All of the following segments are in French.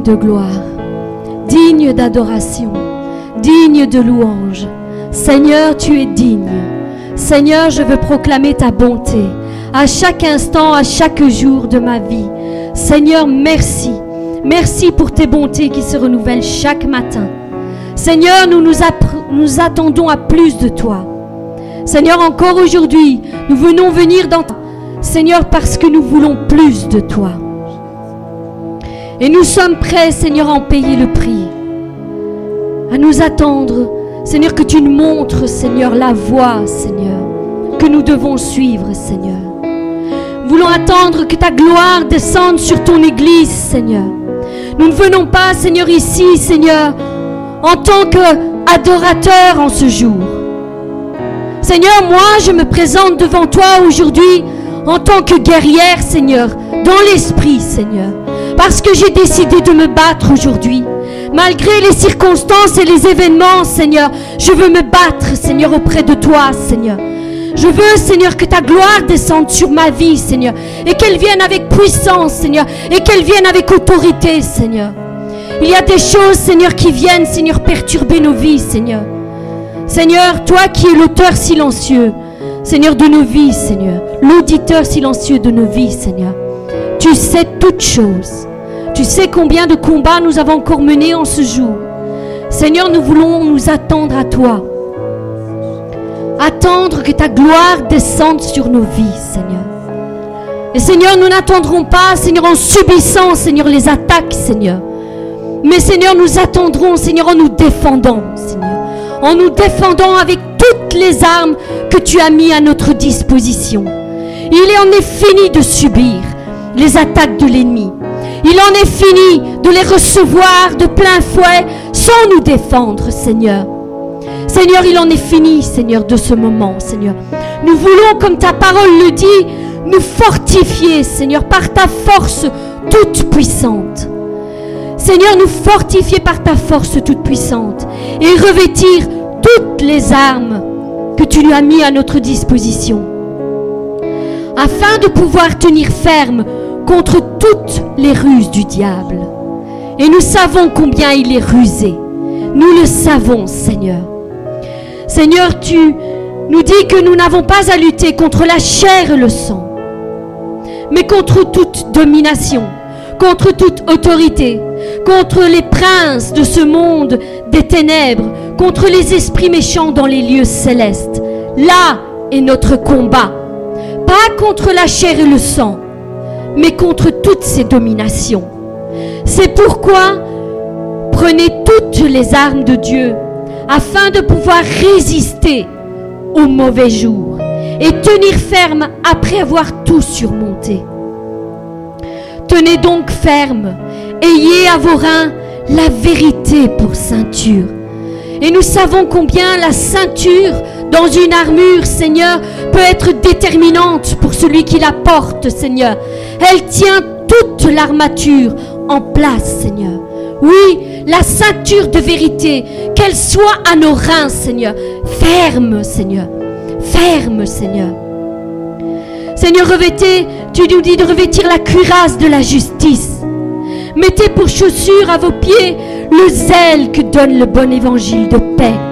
de gloire, digne d'adoration, digne de louange. Seigneur, tu es digne. Seigneur, je veux proclamer ta bonté à chaque instant, à chaque jour de ma vie. Seigneur, merci. Merci pour tes bontés qui se renouvellent chaque matin. Seigneur, nous nous, attendons à plus de toi. Seigneur, encore aujourd'hui, nous venons venir dans Seigneur, parce que nous voulons plus de toi. Et nous sommes prêts, Seigneur, à en payer le prix. À nous attendre, Seigneur, que tu nous montres, Seigneur, la voie, Seigneur, que nous devons suivre, Seigneur. Nous voulons attendre que ta gloire descende sur ton Église, Seigneur. Nous ne venons pas, Seigneur, ici, Seigneur, en tant qu'adorateur en ce jour. Seigneur, moi, je me présente devant toi aujourd'hui en tant que guerrière, Seigneur, dans l'esprit, Seigneur. Parce que j'ai décidé de me battre aujourd'hui. Malgré les circonstances et les événements, Seigneur, je veux me battre, Seigneur, auprès de toi, Seigneur. Je veux, Seigneur, que ta gloire descende sur ma vie, Seigneur, et qu'elle vienne avec puissance, Seigneur, et qu'elle vienne avec autorité, Seigneur. Il y a des choses, Seigneur, qui viennent, Seigneur, perturber nos vies, Seigneur. Seigneur, toi qui es l'auteur silencieux, Seigneur, de nos vies, Seigneur, l'auditeur silencieux de nos vies, Seigneur, tu sais toutes choses. Tu sais combien de combats nous avons encore menés en ce jour. Seigneur, nous voulons nous attendre à toi. Attendre que ta gloire descende sur nos vies, Seigneur. Et Seigneur, nous n'attendrons pas, Seigneur, en subissant, Seigneur, les attaques, Seigneur. Mais Seigneur, nous attendrons, Seigneur, en nous défendant, Seigneur. En nous défendant avec toutes les armes que tu as mis à notre disposition. Il en est fini de subir les attaques de l'ennemi. Il en est fini de les recevoir de plein fouet sans nous défendre, Seigneur. Seigneur, il en est fini, Seigneur, de ce moment, Seigneur. Nous voulons, comme ta parole le dit, nous fortifier, Seigneur, par ta force toute puissante. Seigneur, nous fortifier par ta force toute puissante et revêtir toutes les armes que tu lui as mis à notre disposition, afin de pouvoir tenir ferme contre toutes les ruses du diable. Et nous savons combien il est rusé. Nous le savons, Seigneur. Seigneur, tu nous dis que nous n'avons pas à lutter contre la chair et le sang, mais contre toute domination, contre toute autorité, contre les princes de ce monde des ténèbres, contre les esprits méchants dans les lieux célestes. Là est notre combat, pas contre la chair et le sang, mais contre toutes ces dominations. C'est pourquoi prenez toutes les armes de Dieu afin de pouvoir résister aux mauvais jours et tenir ferme après avoir tout surmonté. Tenez donc ferme, ayez à vos reins la vérité pour ceinture. Et nous savons combien la ceinture dans une armure, Seigneur, peut être déterminante pour celui qui la porte, Seigneur. Elle tient toute l'armature en place, Seigneur. Oui, la ceinture de vérité, qu'elle soit à nos reins, Seigneur. Ferme, Seigneur. Ferme, Seigneur. Seigneur, revêtez, tu nous dis de revêtir la cuirasse de la justice. Mettez pour chaussure à vos pieds le zèle que donne le bon évangile de paix.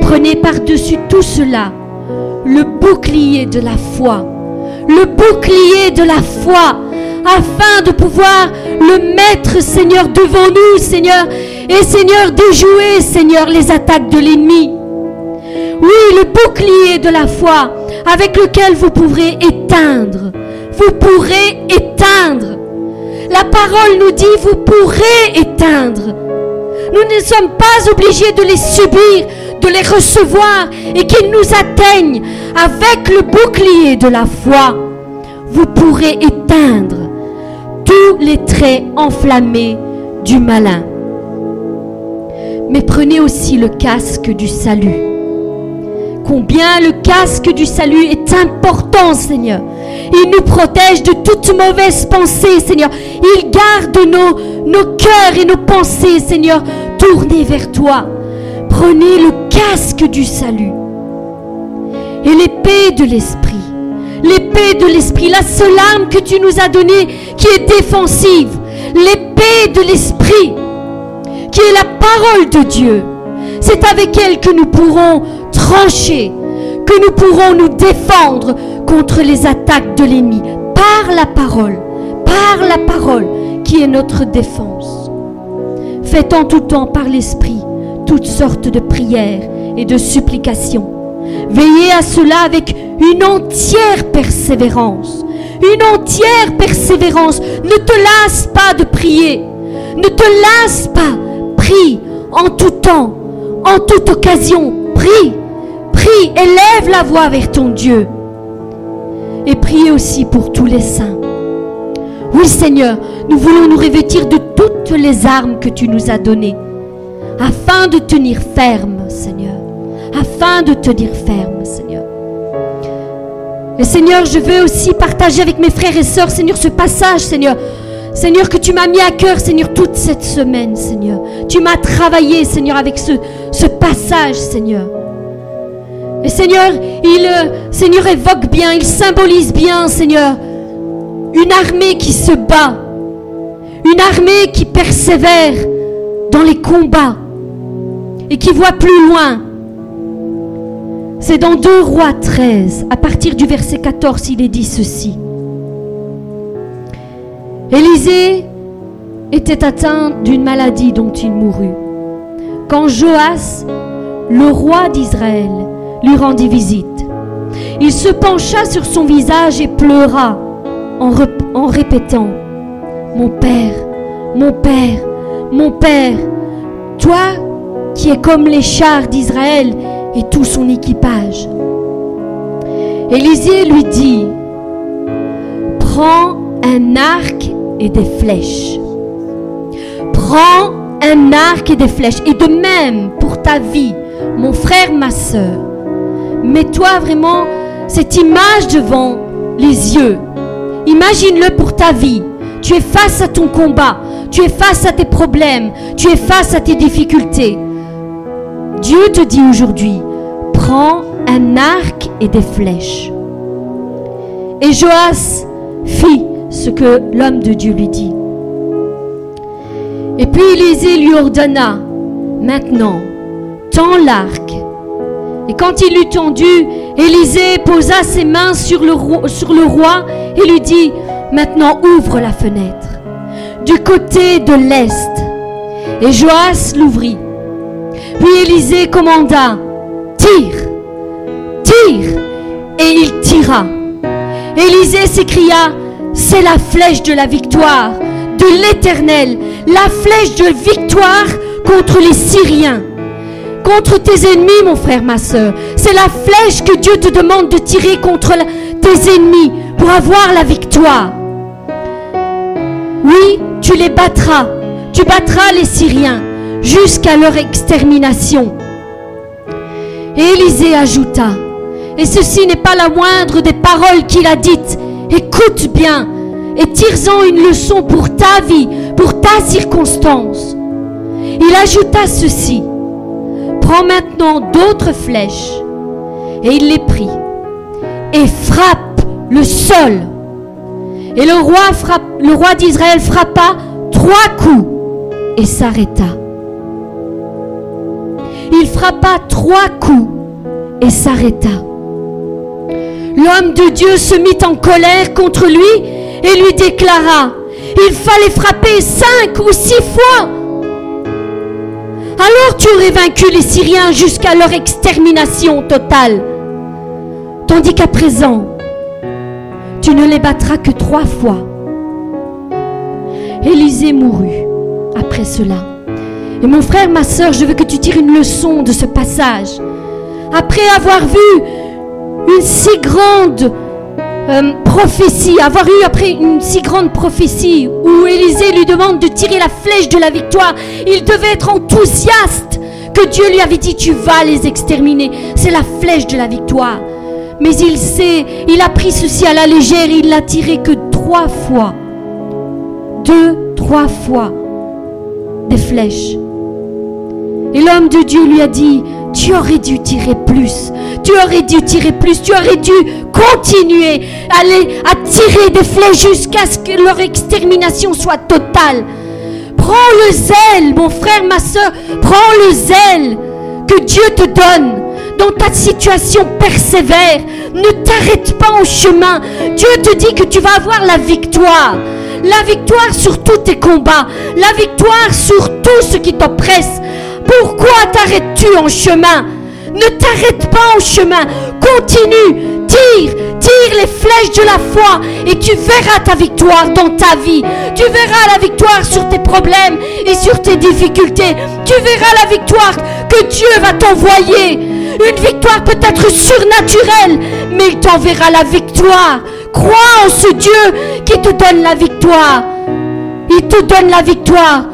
Prenez par-dessus tout cela le bouclier de la foi. Le bouclier de la foi afin de pouvoir le mettre, Seigneur, devant nous, Seigneur, et Seigneur, déjouer, Seigneur, les attaques de l'ennemi. Oui, le bouclier de la foi avec lequel vous pourrez éteindre. Vous pourrez éteindre. La parole nous dit, vous pourrez éteindre. Nous ne sommes pas obligés de les subir, de les recevoir et qu'ils nous atteignent avec le bouclier de la foi. Vous pourrez éteindre tous les traits enflammés du malin. Mais prenez aussi le casque du salut. Combien le casque du salut est important, Seigneur. Il nous protège de toute mauvaise pensée, Seigneur. Il garde nos, nos cœurs et nos pensées, Seigneur, tournés vers toi. Prenez le casque du salut et l'épée de l'esprit l'épée de l'esprit, la seule arme que tu nous as donnée qui est défensive, l'épée de l'Esprit, qui est la parole de Dieu. C'est avec elle que nous pourrons trancher, que nous pourrons nous défendre contre les attaques de l'ennemi, par la parole, par la parole qui est notre défense. Faites en tout temps par l'Esprit toutes sortes de prières et de supplications. Veillez à cela avec une entière persévérance. Une entière persévérance. Ne te lasse pas de prier. Ne te lasse pas. Prie en tout temps, en toute occasion. Prie, prie, élève la voix vers ton Dieu. Et prie aussi pour tous les saints. Oui Seigneur, nous voulons nous revêtir de toutes les armes que tu nous as données, afin de tenir ferme, Seigneur, afin de tenir ferme, Seigneur. Et Seigneur, je veux aussi partager avec mes frères et sœurs, Seigneur, ce passage, Seigneur. Seigneur, que tu m'as mis à cœur, Seigneur, toute cette semaine, Seigneur. Tu m'as travaillé, Seigneur, avec ce, ce passage, Seigneur. Et Seigneur, il, euh, Seigneur, évoque bien, il symbolise bien, Seigneur, une armée qui se bat, une armée qui persévère dans les combats et qui voit plus loin. C'est dans 2 Rois 13, à partir du verset 14, il est dit ceci. Élisée était atteint d'une maladie dont il mourut. Quand Joas, le roi d'Israël, lui rendit visite, il se pencha sur son visage et pleura en, en répétant, Mon Père, mon Père, mon Père, toi qui es comme les chars d'Israël et tout son équipage. Élisée lui dit, prends un arc et des flèches. Prends un arc et des flèches. Et de même pour ta vie, mon frère, ma soeur. Mets-toi vraiment cette image devant les yeux. Imagine-le pour ta vie. Tu es face à ton combat. Tu es face à tes problèmes. Tu es face à tes difficultés. Dieu te dit aujourd'hui, prends un arc et des flèches. Et Joas fit ce que l'homme de Dieu lui dit. Et puis Élisée lui ordonna, maintenant, tends l'arc. Et quand il l'eut tendu, Élisée posa ses mains sur le, roi, sur le roi et lui dit, maintenant ouvre la fenêtre du côté de l'est. Et Joas l'ouvrit. Élisée commanda, tire, tire, et il tira. Élisée s'écria, c'est la flèche de la victoire, de l'Éternel, la flèche de victoire contre les Syriens, contre tes ennemis, mon frère, ma soeur. C'est la flèche que Dieu te demande de tirer contre tes ennemis pour avoir la victoire. Oui, tu les battras, tu battras les Syriens jusqu'à leur extermination. Et Élisée ajouta, et ceci n'est pas la moindre des paroles qu'il a dites, écoute bien et tire-en une leçon pour ta vie, pour ta circonstance. Il ajouta ceci, prends maintenant d'autres flèches, et il les prit, et frappe le sol. Et le roi, le roi d'Israël frappa trois coups et s'arrêta. Il frappa trois coups et s'arrêta. L'homme de Dieu se mit en colère contre lui et lui déclara, il fallait frapper cinq ou six fois. Alors tu aurais vaincu les Syriens jusqu'à leur extermination totale. Tandis qu'à présent, tu ne les battras que trois fois. Élisée mourut après cela. Et mon frère, ma soeur, je veux que tu tires une leçon de ce passage. Après avoir vu une si grande euh, prophétie, avoir eu après une si grande prophétie où Élisée lui demande de tirer la flèche de la victoire, il devait être enthousiaste que Dieu lui avait dit tu vas les exterminer. C'est la flèche de la victoire. Mais il sait, il a pris ceci à la légère, il l'a tiré que trois fois. Deux, trois fois des flèches. Et l'homme de Dieu lui a dit, tu aurais dû tirer plus. Tu aurais dû tirer plus. Tu aurais dû continuer à, à tirer des flèches jusqu'à ce que leur extermination soit totale. Prends le zèle, mon frère, ma soeur. Prends le zèle que Dieu te donne dans ta situation persévère. Ne t'arrête pas au chemin. Dieu te dit que tu vas avoir la victoire. La victoire sur tous tes combats. La victoire sur tout ce qui t'oppresse. T'arrêtes-tu en chemin? Ne t'arrête pas en chemin. Continue. Tire, tire les flèches de la foi et tu verras ta victoire dans ta vie. Tu verras la victoire sur tes problèmes et sur tes difficultés. Tu verras la victoire que Dieu va t'envoyer. Une victoire peut-être surnaturelle, mais il t'enverra la victoire. Crois en ce Dieu qui te donne la victoire. Il te donne la victoire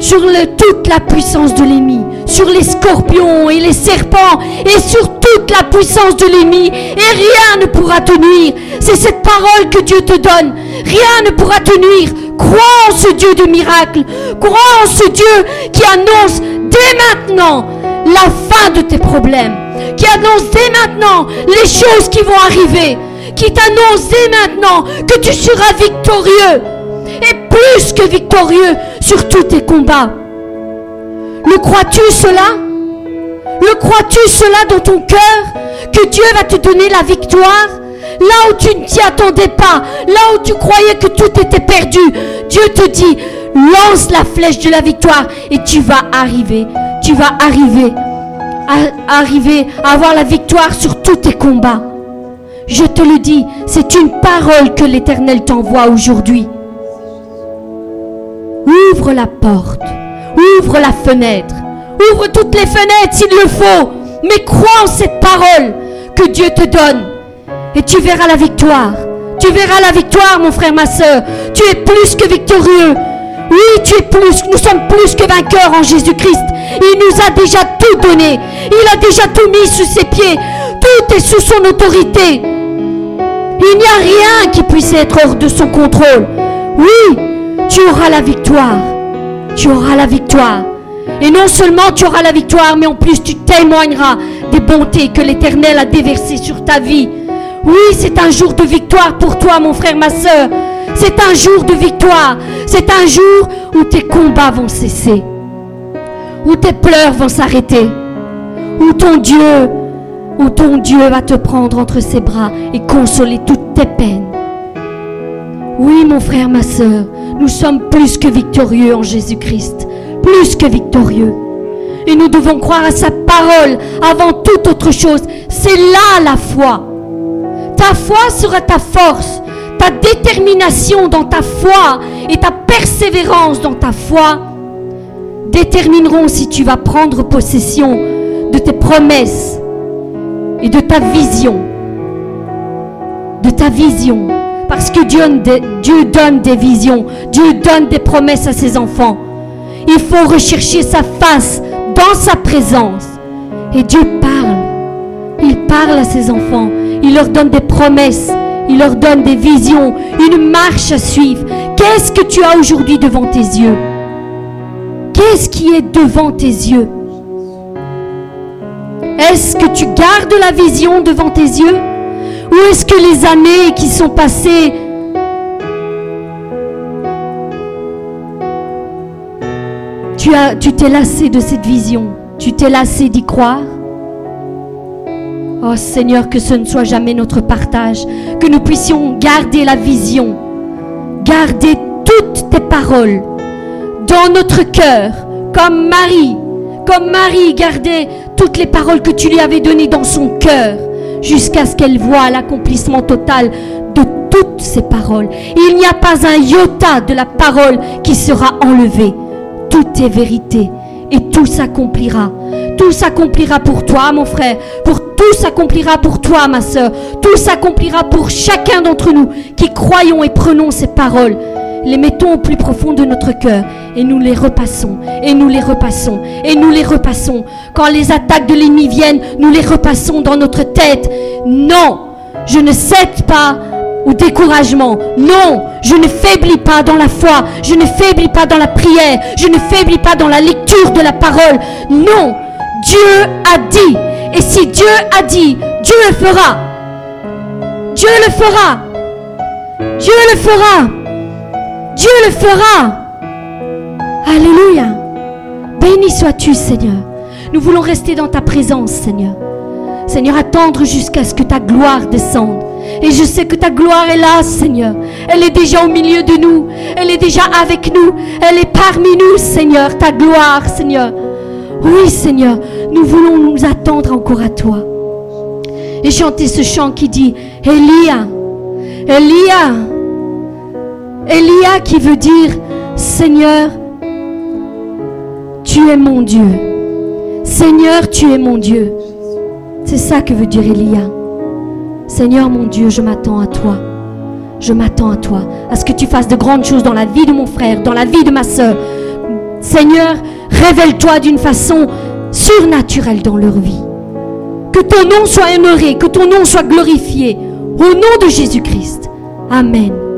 sur toute la puissance de l'ennemi, sur les scorpions et les serpents et sur toute la puissance de l'ennemi et rien ne pourra te nuire. C'est cette parole que Dieu te donne. Rien ne pourra te nuire. Crois en ce Dieu de miracle. Crois en ce Dieu qui annonce dès maintenant la fin de tes problèmes. Qui annonce dès maintenant les choses qui vont arriver. Qui t'annonce dès maintenant que tu seras victorieux et plus que victorieux sur tous tes combats. Le crois-tu cela? Le crois-tu cela dans ton cœur Que Dieu va te donner la victoire? Là où tu ne t'y attendais pas, là où tu croyais que tout était perdu, Dieu te dit, lance la flèche de la victoire et tu vas arriver, tu vas arriver à arriver à avoir la victoire sur tous tes combats. Je te le dis, c'est une parole que l'Éternel t'envoie aujourd'hui. Ouvre la porte. Ouvre la fenêtre. Ouvre toutes les fenêtres s'il le faut. Mais crois en cette parole que Dieu te donne. Et tu verras la victoire. Tu verras la victoire, mon frère, ma soeur. Tu es plus que victorieux. Oui, tu es plus. Nous sommes plus que vainqueurs en Jésus-Christ. Il nous a déjà tout donné. Il a déjà tout mis sous ses pieds. Tout est sous son autorité. Il n'y a rien qui puisse être hors de son contrôle. Oui, tu auras la victoire. Tu auras la victoire. Et non seulement tu auras la victoire, mais en plus tu témoigneras des bontés que l'Éternel a déversées sur ta vie. Oui, c'est un jour de victoire pour toi, mon frère, ma soeur. C'est un jour de victoire. C'est un jour où tes combats vont cesser. Où tes pleurs vont s'arrêter. Où ton Dieu, où ton Dieu va te prendre entre ses bras et consoler toutes tes peines. Oui, mon frère, ma soeur, nous sommes plus que victorieux en Jésus-Christ. Plus que victorieux. Et nous devons croire à sa parole avant toute autre chose. C'est là la foi. Ta foi sera ta force. Ta détermination dans ta foi et ta persévérance dans ta foi détermineront si tu vas prendre possession de tes promesses et de ta vision. De ta vision parce que Dieu, donne des visions, Dieu donne des promesses à ses enfants. Il faut rechercher sa face dans sa présence. Et Dieu parle. Il parle à ses enfants. Il leur donne des promesses. Il leur donne des visions, une marche à suivre. Qu'est-ce que tu as aujourd'hui devant tes yeux? Qu'est-ce qui est devant tes yeux? Est-ce que tu gardes la vision devant tes yeux? Où est-ce que les années qui sont passées tu as tu t'es lassé de cette vision, tu t'es lassé d'y croire. Oh Seigneur, que ce ne soit jamais notre partage, que nous puissions garder la vision, garder toutes tes paroles dans notre cœur, comme Marie, comme Marie gardait toutes les paroles que tu lui avais données dans son cœur jusqu'à ce qu'elle voie l'accomplissement total de toutes ces paroles. Il n'y a pas un iota de la parole qui sera enlevé. Tout est vérité et tout s'accomplira. Tout s'accomplira pour toi, mon frère. Pour tout s'accomplira pour toi, ma soeur. Tout s'accomplira pour chacun d'entre nous qui croyons et prenons ces paroles les mettons au plus profond de notre cœur et nous les repassons, et nous les repassons, et nous les repassons. Quand les attaques de l'ennemi viennent, nous les repassons dans notre tête. Non, je ne cède pas au découragement. Non, je ne faiblis pas dans la foi, je ne faiblis pas dans la prière, je ne faiblis pas dans la lecture de la parole. Non, Dieu a dit. Et si Dieu a dit, Dieu le fera. Dieu le fera. Dieu le fera. Dieu le fera. Alléluia. Béni sois-tu, Seigneur. Nous voulons rester dans ta présence, Seigneur. Seigneur, attendre jusqu'à ce que ta gloire descende. Et je sais que ta gloire est là, Seigneur. Elle est déjà au milieu de nous. Elle est déjà avec nous. Elle est parmi nous, Seigneur. Ta gloire, Seigneur. Oui, Seigneur, nous voulons nous attendre encore à toi. Et chanter ce chant qui dit, Elia, Elia, Elia qui veut dire, Seigneur, tu es mon Dieu. Seigneur, tu es mon Dieu. C'est ça que veut dire Elia. Seigneur mon Dieu, je m'attends à toi. Je m'attends à toi, à ce que tu fasses de grandes choses dans la vie de mon frère, dans la vie de ma soeur. Seigneur, révèle-toi d'une façon surnaturelle dans leur vie. Que ton nom soit honoré, que ton nom soit glorifié. Au nom de Jésus-Christ. Amen.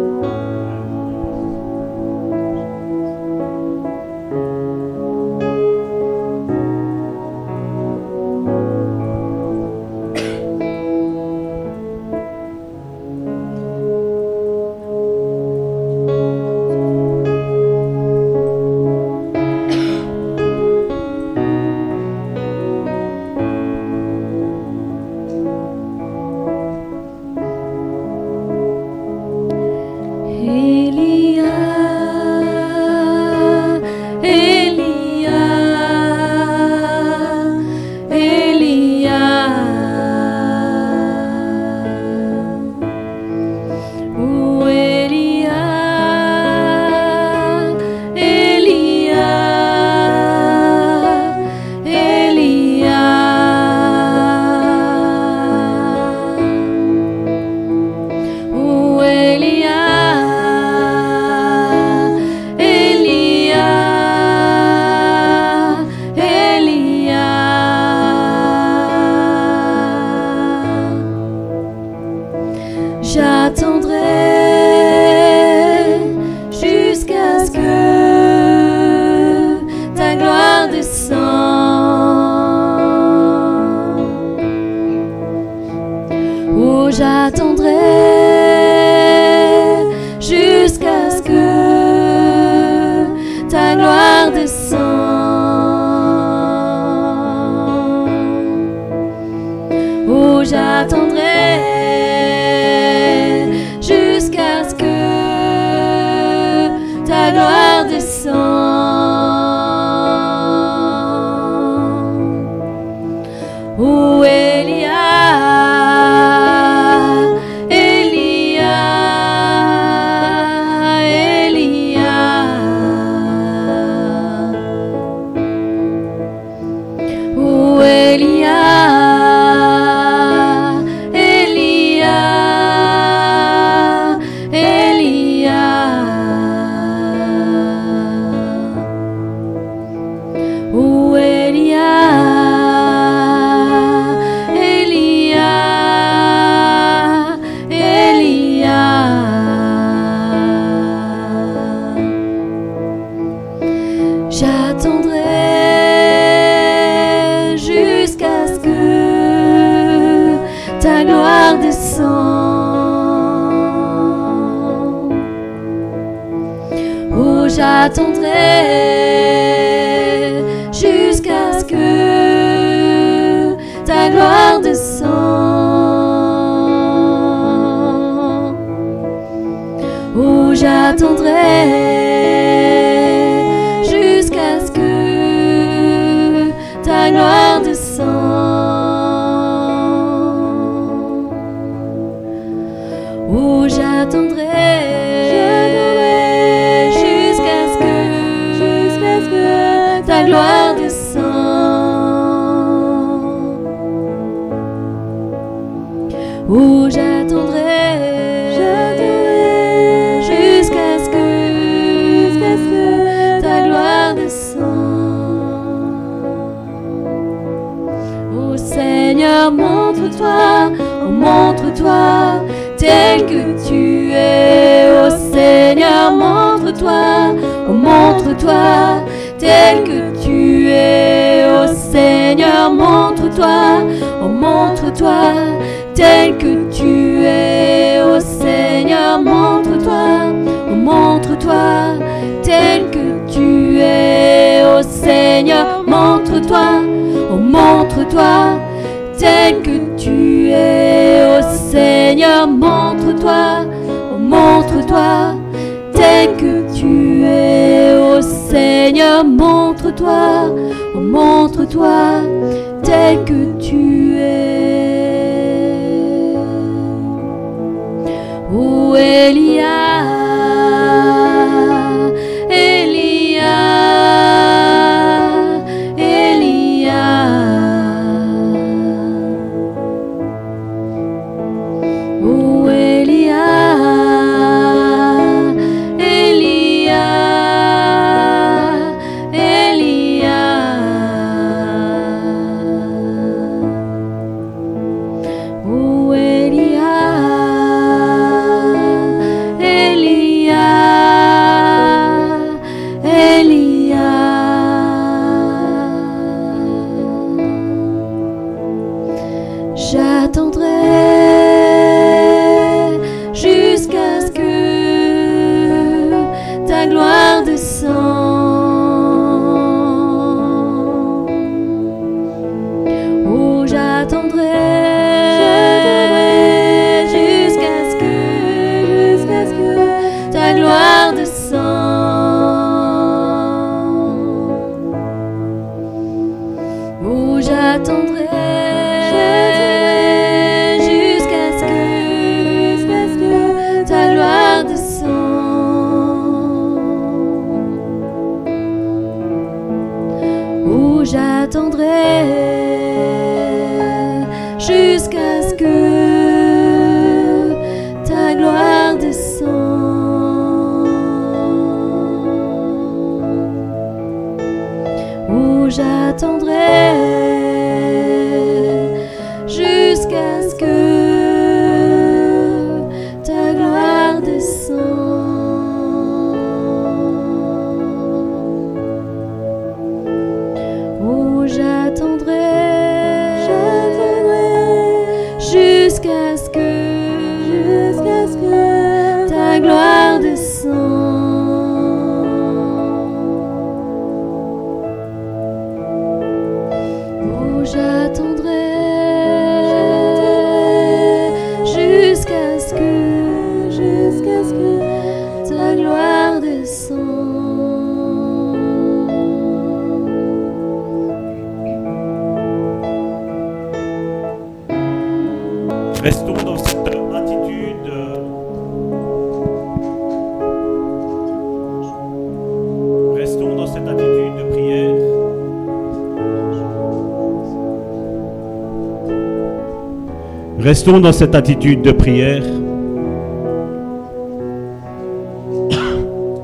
Restons dans cette attitude de prière.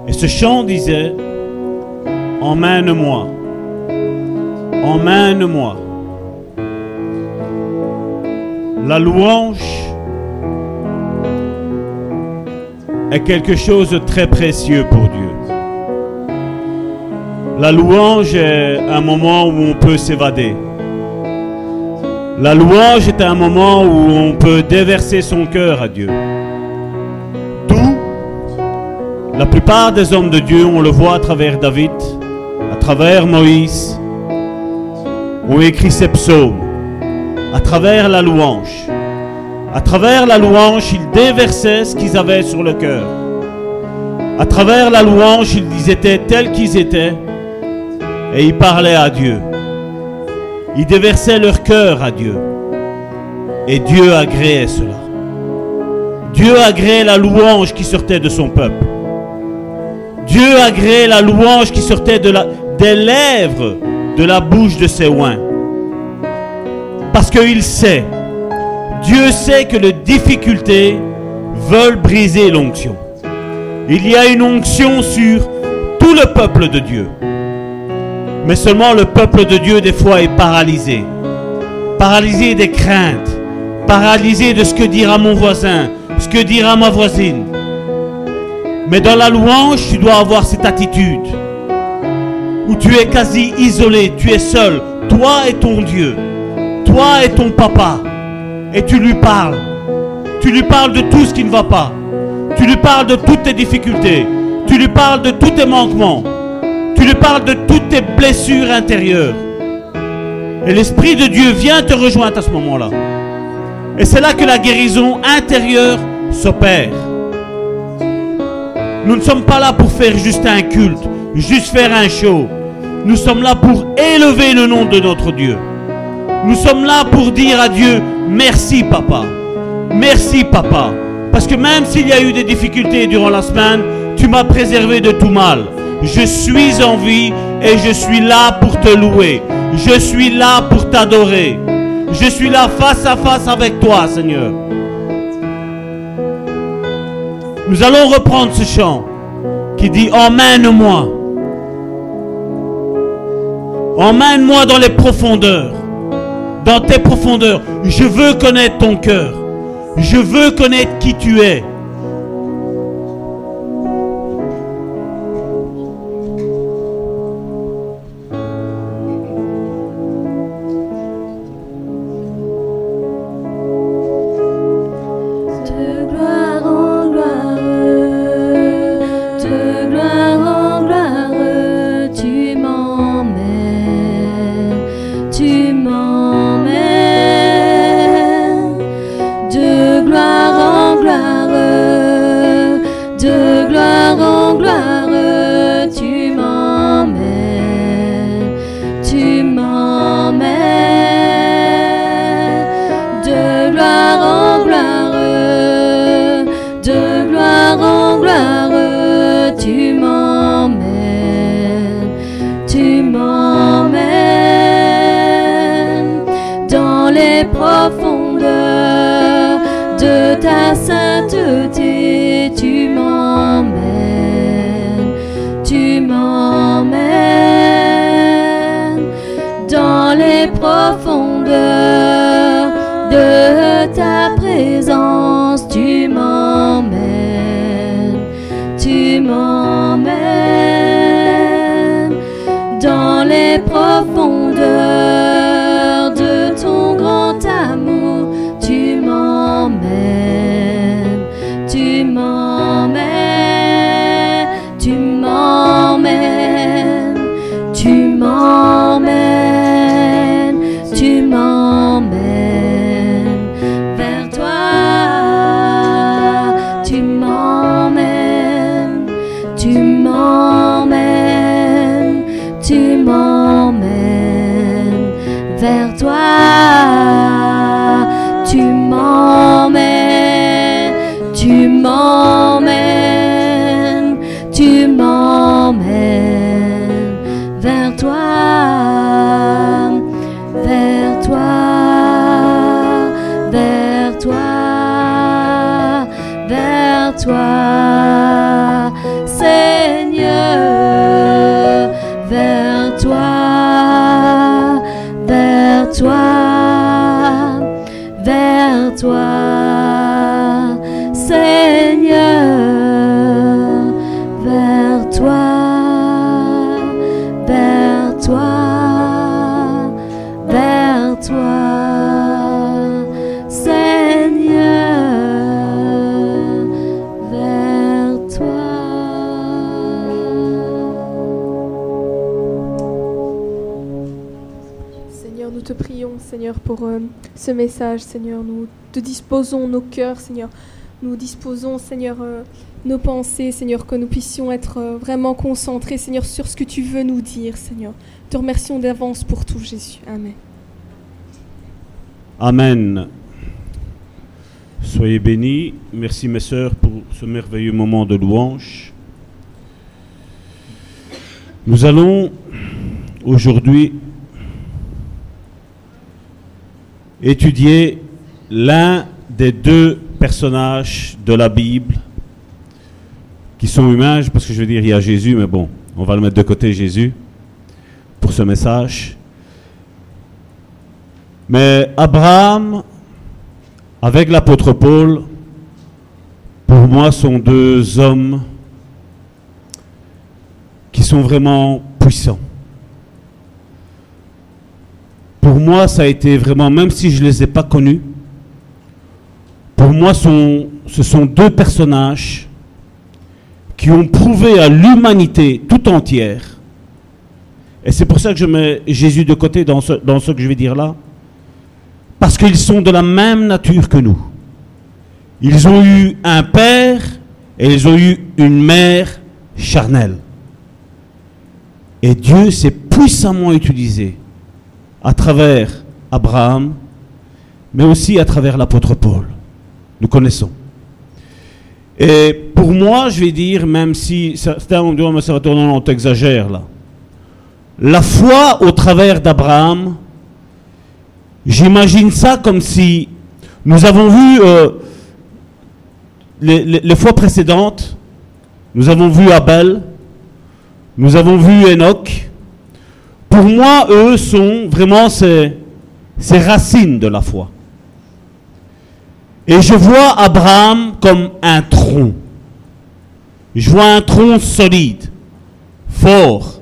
Et ce chant disait, Emmène-moi, emmène-moi. La louange est quelque chose de très précieux pour Dieu. La louange est un moment où on peut s'évader. La louange est un moment où on peut déverser son cœur à Dieu. Tout, la plupart des hommes de Dieu, on le voit à travers David, à travers Moïse, ont écrit ces psaumes à travers la louange. À travers la louange, ils déversaient ce qu'ils avaient sur le cœur. À travers la louange, ils étaient tels qu'ils étaient et ils parlaient à Dieu. Ils déversaient leur cœur à Dieu. Et Dieu agréait cela. Dieu agréait la louange qui sortait de son peuple. Dieu agréait la louange qui sortait des lèvres de la bouche de ses oins. Parce qu'il sait, Dieu sait que les difficultés veulent briser l'onction. Il y a une onction sur tout le peuple de Dieu. Mais seulement le peuple de Dieu des fois est paralysé. Paralysé des craintes. Paralysé de ce que dira mon voisin, ce que dira ma voisine. Mais dans la louange, tu dois avoir cette attitude où tu es quasi isolé, tu es seul, toi et ton Dieu, toi et ton papa, et tu lui parles. Tu lui parles de tout ce qui ne va pas. Tu lui parles de toutes tes difficultés. Tu lui parles de tous tes manquements. Tu lui parles de toutes tes blessures intérieures. Et l'Esprit de Dieu vient te rejoindre à ce moment-là. Et c'est là que la guérison intérieure s'opère. Nous ne sommes pas là pour faire juste un culte, juste faire un show. Nous sommes là pour élever le nom de notre Dieu. Nous sommes là pour dire à Dieu, merci papa. Merci papa. Parce que même s'il y a eu des difficultés durant la semaine, tu m'as préservé de tout mal. Je suis en vie et je suis là pour te louer. Je suis là pour t'adorer. Je suis là face à face avec toi, Seigneur. Nous allons reprendre ce chant qui dit Emmène-moi. Emmène-moi dans les profondeurs. Dans tes profondeurs. Je veux connaître ton cœur. Je veux connaître qui tu es. Message, Seigneur. Nous te disposons nos cœurs, Seigneur. Nous disposons, Seigneur, euh, nos pensées, Seigneur, que nous puissions être euh, vraiment concentrés, Seigneur, sur ce que tu veux nous dire, Seigneur. Te remercions d'avance pour tout, Jésus. Amen. Amen. Soyez bénis. Merci mes sœurs pour ce merveilleux moment de louange. Nous allons aujourd'hui étudier l'un des deux personnages de la Bible qui sont humains, parce que je veux dire, il y a Jésus, mais bon, on va le mettre de côté, Jésus, pour ce message. Mais Abraham, avec l'apôtre Paul, pour moi, sont deux hommes qui sont vraiment puissants. Pour moi, ça a été vraiment, même si je ne les ai pas connus, pour moi, ce sont deux personnages qui ont prouvé à l'humanité tout entière Et c'est pour ça que je mets Jésus de côté dans ce, dans ce que je vais dire là. Parce qu'ils sont de la même nature que nous. Ils ont eu un père et ils ont eu une mère charnelle. Et Dieu s'est puissamment utilisé à travers Abraham, mais aussi à travers l'apôtre Paul. Nous connaissons. Et pour moi, je vais dire, même si certains vont dire, mais ça va tourner, on t'exagère là. La foi au travers d'Abraham, j'imagine ça comme si nous avons vu euh, les, les- les fois précédentes, nous avons vu Abel, nous avons vu Enoch. Pour moi, eux sont vraiment ces, racines de la foi. Et je vois Abraham comme un tronc. Je vois un tronc solide, fort,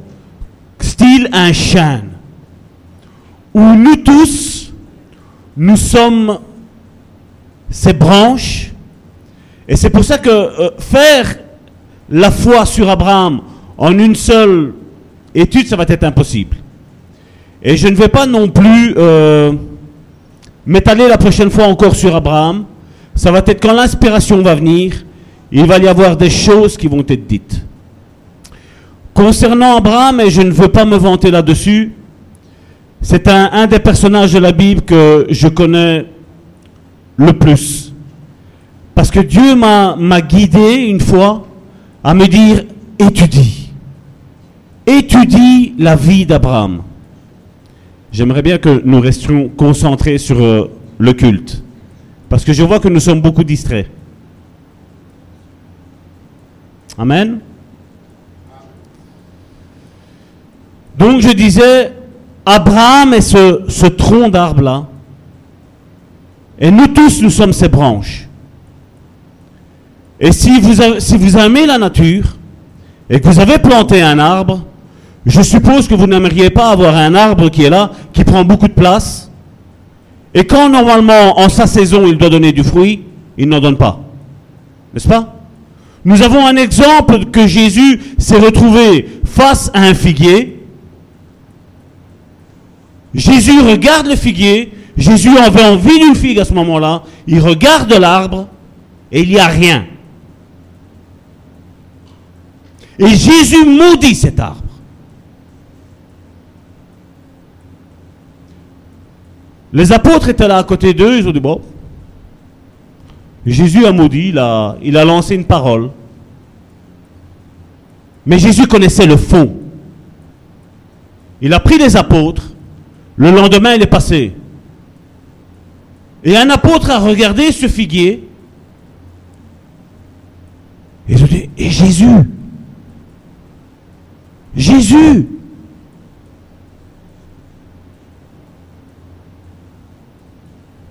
style un chêne, où nous tous, nous sommes ces branches. Et c'est pour ça que euh, faire la foi sur Abraham en une seule étude, ça va être impossible. Et je ne vais pas non plus euh, m'étaler la prochaine fois encore sur Abraham. Ça va être quand l'inspiration va venir, il va y avoir des choses qui vont être dites. Concernant Abraham, et je ne veux pas me vanter là-dessus, c'est un, des personnages de la Bible que je connais le plus. Parce que Dieu m'a guidé une fois à me dire, étudie. Étudie la vie d'Abraham. J'aimerais bien que nous restions concentrés sur euh, le culte. Parce que je vois que nous sommes beaucoup distraits. Amen. Donc je disais, Abraham est ce, tronc d'arbre-là. Et nous tous, nous sommes ces branches. Et si vous aimez la nature et que vous avez planté un arbre, je suppose que vous n'aimeriez pas avoir un arbre qui est là, qui prend beaucoup de place. Et quand normalement, en sa saison, il doit donner du fruit, il n'en donne pas. N'est-ce pas? Nous avons un exemple que Jésus s'est retrouvé face à un figuier. Jésus regarde le figuier. Jésus avait envie d'une figue à ce moment-là. Il regarde l'arbre et il n'y a rien. Et Jésus maudit cet arbre. Les apôtres étaient là à côté d'eux, ils ont dit, bon, Jésus a maudit, il a, lancé une parole. Mais Jésus connaissait le fond. Il a pris les apôtres, le lendemain il est passé. Et un apôtre a regardé ce figuier, et ils ont dit, et Jésus? Jésus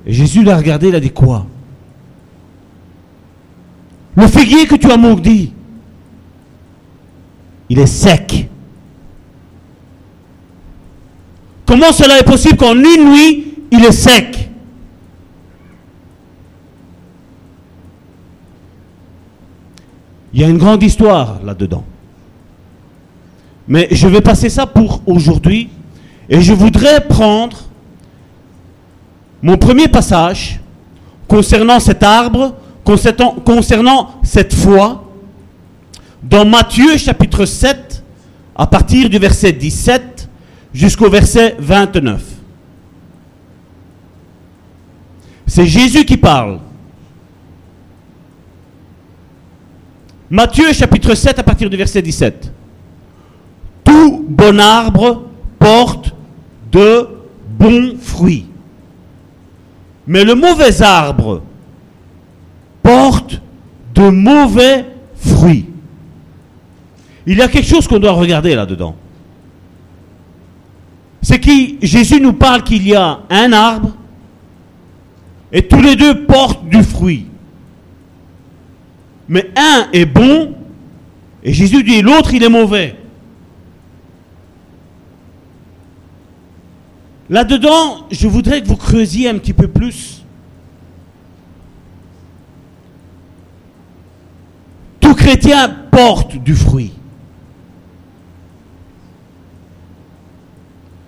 Jésus l'a regardé, il a dit quoi? Le figuier que tu as maudit, il est sec. Comment cela est possible qu'en une nuit, il est sec? Il y a une grande histoire là-dedans. Mais je vais passer ça pour aujourd'hui. Et je voudrais prendre mon premier passage concernant cet arbre, concernant, cette foi, dans Matthieu chapitre 7, à partir du verset 17 jusqu'au verset 29. C'est Jésus qui parle. Matthieu chapitre 7 à partir du verset 17. Tout bon arbre porte de bons fruits. Mais le mauvais arbre porte de mauvais fruits. Il y a quelque chose qu'on doit regarder là-dedans. C'est que Jésus nous parle qu'il y a un arbre et tous les deux portent du fruit. Mais un est bon et Jésus dit l'autre il est mauvais. Là-dedans, je voudrais que vous creusiez un petit peu plus. Tout chrétien porte du fruit.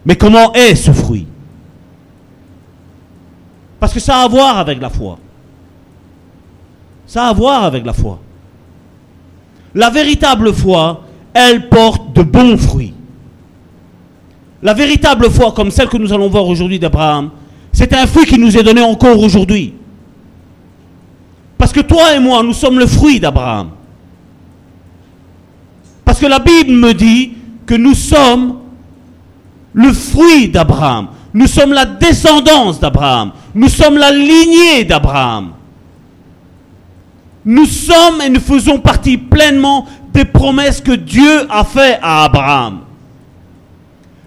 Mais comment est ce fruit? Parce que ça a à voir avec la foi. Ça a à voir avec la foi. La véritable foi, elle porte de bons fruits. La véritable foi, comme celle que nous allons voir aujourd'hui d'Abraham, c'est un fruit qui nous est donné encore aujourd'hui. Parce que toi et moi, nous sommes le fruit d'Abraham. Parce que la Bible me dit que nous sommes le fruit d'Abraham. Nous sommes la descendance d'Abraham. Nous sommes la lignée d'Abraham. Nous sommes et nous faisons partie pleinement des promesses que Dieu a faites à Abraham.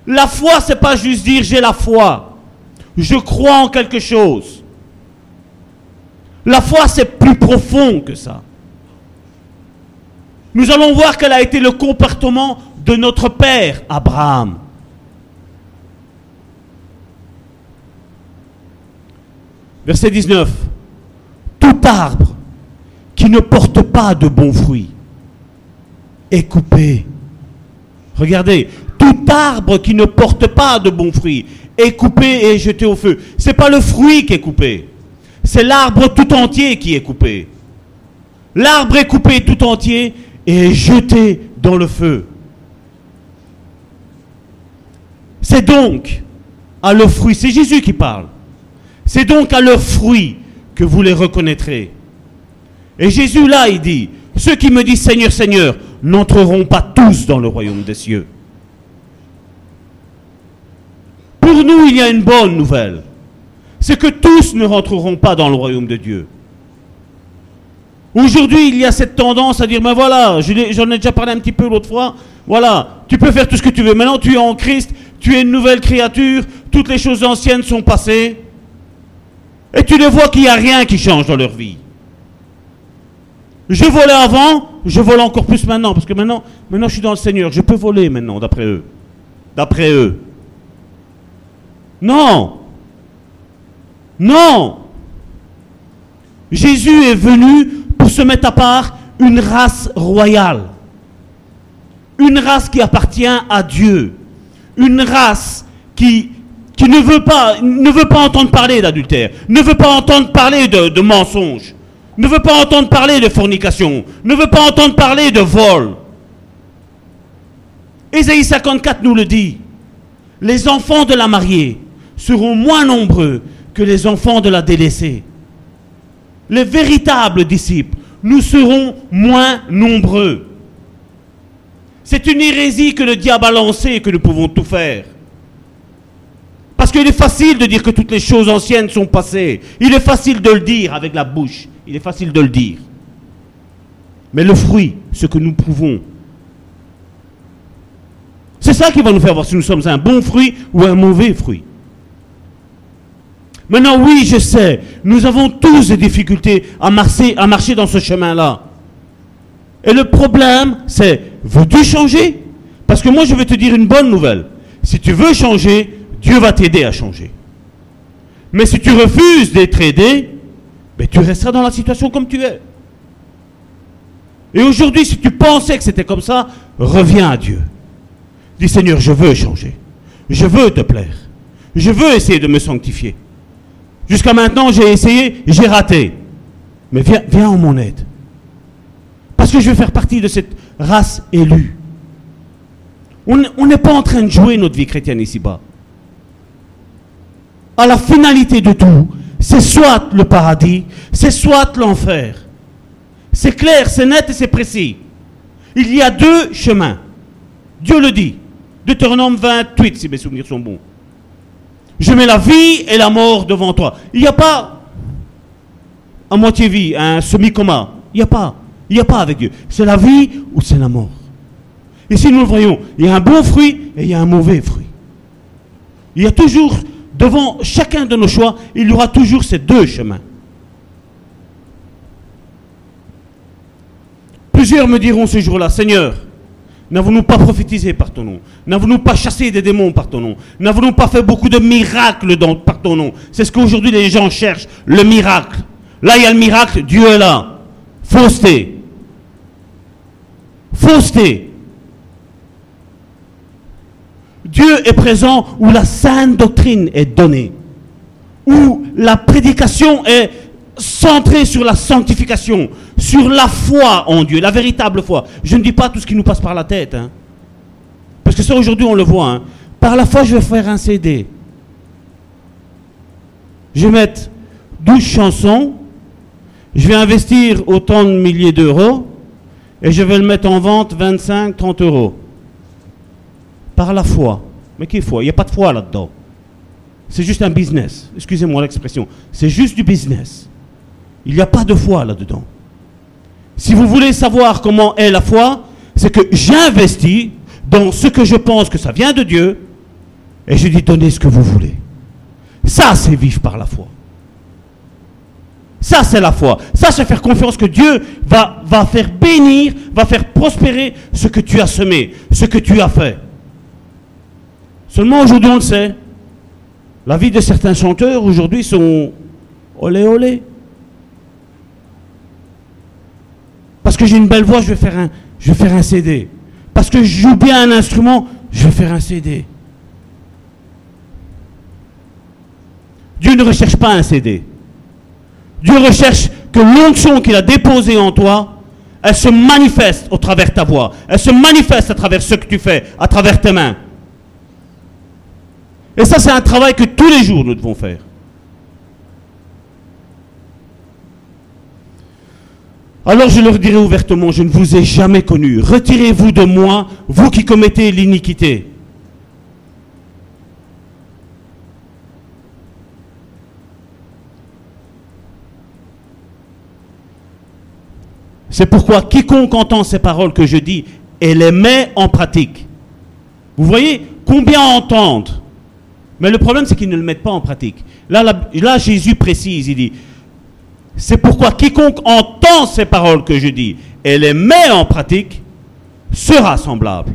La foi, c'est pas juste dire j'ai la foi. Je crois en quelque chose. La foi, c'est plus profond que ça. Nous allons voir quel a été le comportement de notre père Abraham. Verset 19. Tout arbre qui ne porte pas de bons fruits est coupé. Regardez, tout arbre qui ne porte pas de bons fruits est coupé et jeté au feu. Ce n'est pas le fruit qui est coupé, c'est l'arbre tout entier qui est coupé. L'arbre est coupé tout entier et est jeté dans le feu. C'est donc à leurs fruits, c'est Jésus qui parle, c'est donc à leurs fruits que vous les reconnaîtrez. Et Jésus là, il dit, ceux qui me disent Seigneur, Seigneur, n'entreront pas tous dans le royaume des cieux. Pour nous, il y a une bonne nouvelle. C'est que tous ne rentreront pas dans le royaume de Dieu. Aujourd'hui, il y a cette tendance à dire, mais voilà, j'en ai déjà parlé un petit peu l'autre fois, voilà, tu peux faire tout ce que tu veux. Maintenant, tu es en Christ, tu es une nouvelle créature, toutes les choses anciennes sont passées. Et tu les vois qu'il n'y a rien qui change dans leur vie. Je volais avant, je vole encore plus maintenant, parce que maintenant, maintenant je suis dans le Seigneur. Je peux voler maintenant, d'après eux. D'après eux. Non. Non. Jésus est venu pour se mettre à part une race royale. Une race qui appartient à Dieu. Une race qui, ne, veut pas, ne veut pas entendre parler d'adultère, ne veut pas entendre parler de, de mensonges, ne veut pas entendre parler de fornication, ne veut pas entendre parler de vol. Ésaïe 54 nous le dit. Les enfants de la mariée seront moins nombreux que les enfants de la délaissée. Les véritables disciples, nous serons moins nombreux. C'est une hérésie que le diable a lancée que nous pouvons tout faire. Parce qu'il est facile de dire que toutes les choses anciennes sont passées. Il est facile de le dire avec la bouche. Il est facile de le dire. Mais le fruit, ce que nous prouvons, c'est ça qui va nous faire voir si nous sommes un bon fruit ou un mauvais fruit. Maintenant, oui, je sais, nous avons tous des difficultés à marcher, dans ce chemin-là. Et le problème, c'est, veux-tu changer? Parce que moi, je vais te dire une bonne nouvelle. Si tu veux changer, Dieu va t'aider à changer. Mais si tu refuses d'être aidé, ben, tu resteras dans la situation comme tu es. Et aujourd'hui, si tu pensais que c'était comme ça, reviens à Dieu. Dis Seigneur, je veux changer. Je veux te plaire. Je veux essayer de me sanctifier. Jusqu'à maintenant, j'ai essayé, j'ai raté. Mais viens, viens en mon aide. Parce que je veux faire partie de cette race élue. On n'est pas en train de jouer notre vie chrétienne ici-bas. À la finalité de tout, c'est soit le paradis, c'est soit l'enfer. C'est clair, c'est net et c'est précis. Il y a deux chemins. Dieu le dit. Deutéronome 28, si mes souvenirs sont bons. Je mets la vie et la mort devant toi. Il n'y a pas un moitié vie, un semi-coma. Il n'y a pas. Il n'y a pas avec Dieu. C'est la vie ou c'est la mort. Et si nous le voyons, il y a un bon fruit et il y a un mauvais fruit. Il y a toujours, devant chacun de nos choix, il y aura toujours ces deux chemins. Plusieurs me diront ce jour-là, Seigneur, N'avons-nous pas prophétisé par ton nom? N'avons-nous pas chassé des démons par ton nom? N'avons-nous pas fait beaucoup de miracles par ton nom? C'est ce qu'aujourd'hui les gens cherchent, le miracle. Là, il y a le miracle, Dieu est là. Fausseté. Fausseté. Dieu est présent où la sainte doctrine est donnée, où la prédication est centrée sur la sanctification, sur la foi en Dieu, la véritable foi. Je ne dis pas tout ce qui nous passe par la tête, hein. parce que ça aujourd'hui on le voit. hein. Par la foi, je vais faire un CD. Je vais mettre 12 chansons, je vais investir autant de milliers d'euros et je vais le mettre en vente 25, 30 euros. Par la foi. Mais quelle foi Il n'y a pas de foi là-dedans. C'est juste un business. Excusez-moi l'expression. C'est juste du business. Il n'y a pas de foi là-dedans. Si vous voulez savoir comment est la foi, c'est que j'investis dans ce que je pense que ça vient de Dieu et je dis donnez ce que vous voulez. Ça, c'est vivre par la foi. Ça, c'est la foi. Ça, c'est faire confiance que Dieu va, faire bénir, va faire prospérer ce que tu as semé, ce que tu as fait. Seulement aujourd'hui, on le sait. La vie de certains chanteurs aujourd'hui sont olé olé. Parce que j'ai une belle voix, je vais faire un, je CD. Parce que je joue bien un instrument, je vais faire un CD. Dieu ne recherche pas un CD. Dieu recherche que l'onction qu'il a déposée en toi, elle se manifeste au travers de ta voix. Elle se manifeste à travers ce que tu fais, à travers tes mains. Et ça, c'est un travail que tous les jours nous devons faire. Alors je leur dirai ouvertement, je ne vous ai jamais connu. Retirez-vous de moi, vous qui commettez l'iniquité. C'est pourquoi quiconque entend ces paroles que je dis et les met en pratique. Vous voyez combien entendent Mais le problème, c'est qu'ils ne le mettent pas en pratique. Là, Jésus précise, il dit, c'est pourquoi quiconque entend ces paroles que je dis et les met en pratique sera semblable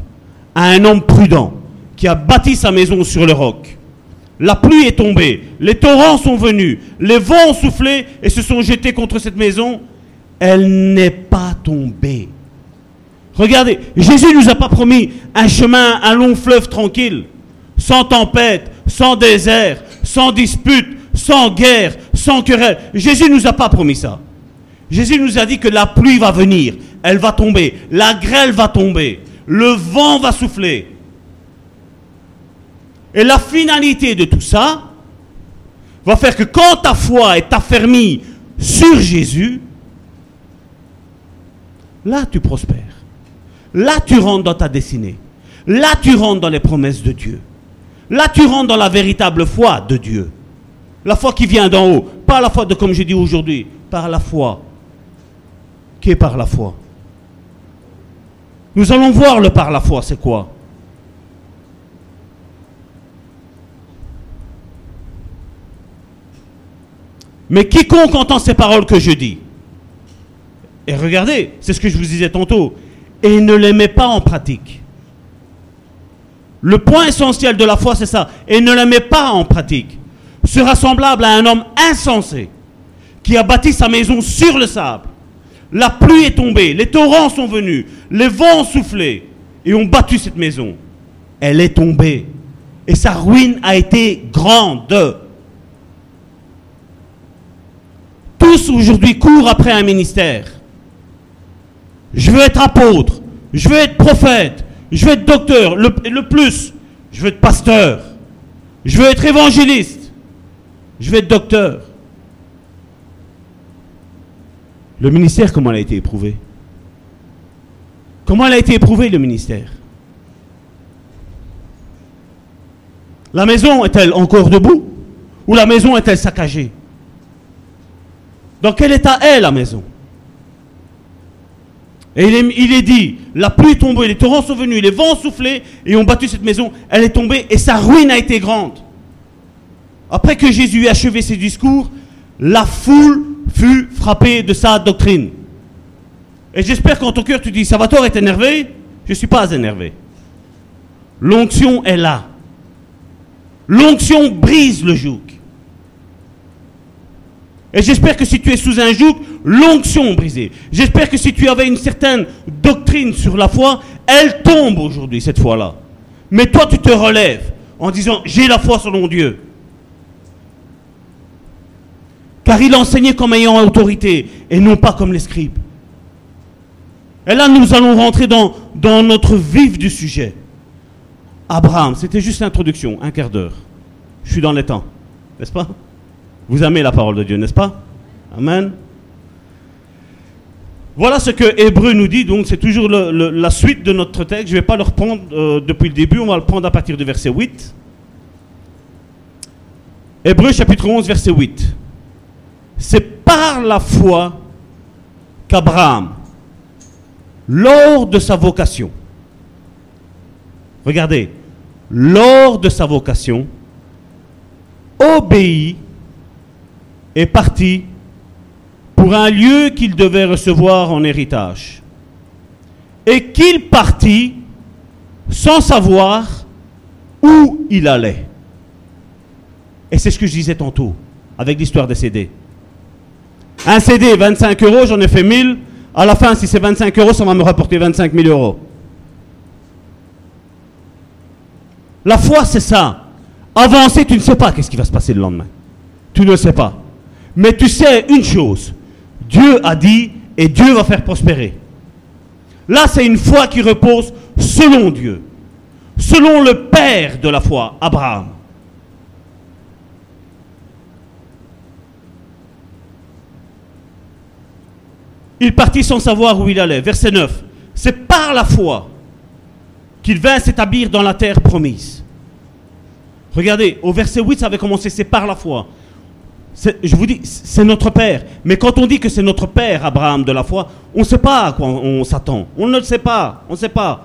à un homme prudent qui a bâti sa maison sur le roc. La pluie est tombée, les torrents sont venus, les vents ont soufflé et se sont jetés contre cette maison. Elle n'est pas tombée. Regardez, Jésus ne nous a pas promis un chemin, un long fleuve tranquille, sans tempête, sans désert, sans dispute, sans guerre, sans querelle. Jésus nous a pas promis ça. Jésus nous a dit que la pluie va venir, elle va tomber, la grêle va tomber, le vent va souffler. Et la finalité de tout ça va faire que quand ta foi est affermie sur Jésus, là tu prospères. Là tu rentres dans ta destinée. Là tu rentres dans les promesses de Dieu. Là tu rentres dans la véritable foi de Dieu. La foi qui vient d'en haut. Pas la foi de comme j'ai dit aujourd'hui. Par la foi. Qui est par la foi? Nous allons voir le par la foi, c'est quoi? Mais quiconque entend ces paroles que je dis, et regardez, c'est ce que je vous disais tantôt, et ne les met pas en pratique. Le point essentiel de la foi, c'est ça, et ne les met pas en pratique, sera semblable à un homme insensé qui a bâti sa maison sur le sable. La pluie est tombée, les torrents sont venus, les vents ont soufflé et ont battu cette maison. Elle est tombée et sa ruine a été grande. Tous aujourd'hui courent après un ministère. Je veux être apôtre, je veux être prophète, je veux être docteur, le, le plus, je veux être pasteur, je veux être évangéliste, je veux être docteur. Le ministère, comment elle a été éprouvé Comment elle a été éprouvée, le ministère? La maison est-elle encore debout? Ou la maison est-elle saccagée? Dans quel état est la maison? Et il est, il est dit, la pluie est tombée, les torrents sont venus, les vents ont soufflé et ont battu cette maison. Elle est tombée et sa ruine a été grande. Après que Jésus ait achevé ses discours, la foule fut frappée de sa doctrine. Et j'espère qu'en ton cœur tu dis, Salvatore est énervé. Je ne suis pas énervé. L'onction est là. L'onction brise le joug. Et j'espère que si tu es sous un joug, l'onction brisée. J'espère que si tu avais une certaine doctrine sur la foi, elle tombe aujourd'hui, cette fois-là. Mais toi, tu te relèves en disant, j'ai la foi selon Dieu. Car il enseignait comme ayant autorité et non pas comme les scribes. Et là, nous allons rentrer dans, notre vif du sujet. Abraham, c'était juste l'introduction, un quart d'heure. Je suis dans les temps, n'est-ce pas? Vous aimez la parole de Dieu, n'est-ce pas? Amen. Voilà ce que Hébreu nous dit, donc c'est toujours la suite de notre texte. Je ne vais pas le reprendre euh, depuis le début, on va le prendre à partir du verset 8. Hébreu chapitre 11, verset 8. C'est par la foi qu'Abraham, lors de sa vocation, regardez, lors de sa vocation, obéit et parti pour un lieu qu'il devait recevoir en héritage. Et qu'il partit sans savoir où il allait. Et c'est ce que je disais tantôt avec l'histoire CD. Un CD, 25 euros, j'en ai fait 1000. À la fin, si c'est 25 euros, ça va me rapporter 25 000 euros. La foi, c'est ça. Avancer, tu ne sais pas qu'est-ce qui va se passer le lendemain. Tu ne sais pas. Mais tu sais une chose. Dieu a dit et Dieu va faire prospérer. Là, c'est une foi qui repose selon Dieu. Selon le Père de la foi, Abraham. Il partit sans savoir où il allait. Verset 9. C'est par la foi qu'il vint s'établir dans la terre promise. Regardez, au verset 8, ça avait commencé, c'est par la foi. Je vous dis, c'est notre Père. Mais quand on dit que c'est notre Père, Abraham, de la foi, on ne sait pas à quoi on s'attend. On ne le sait pas. On ne sait pas.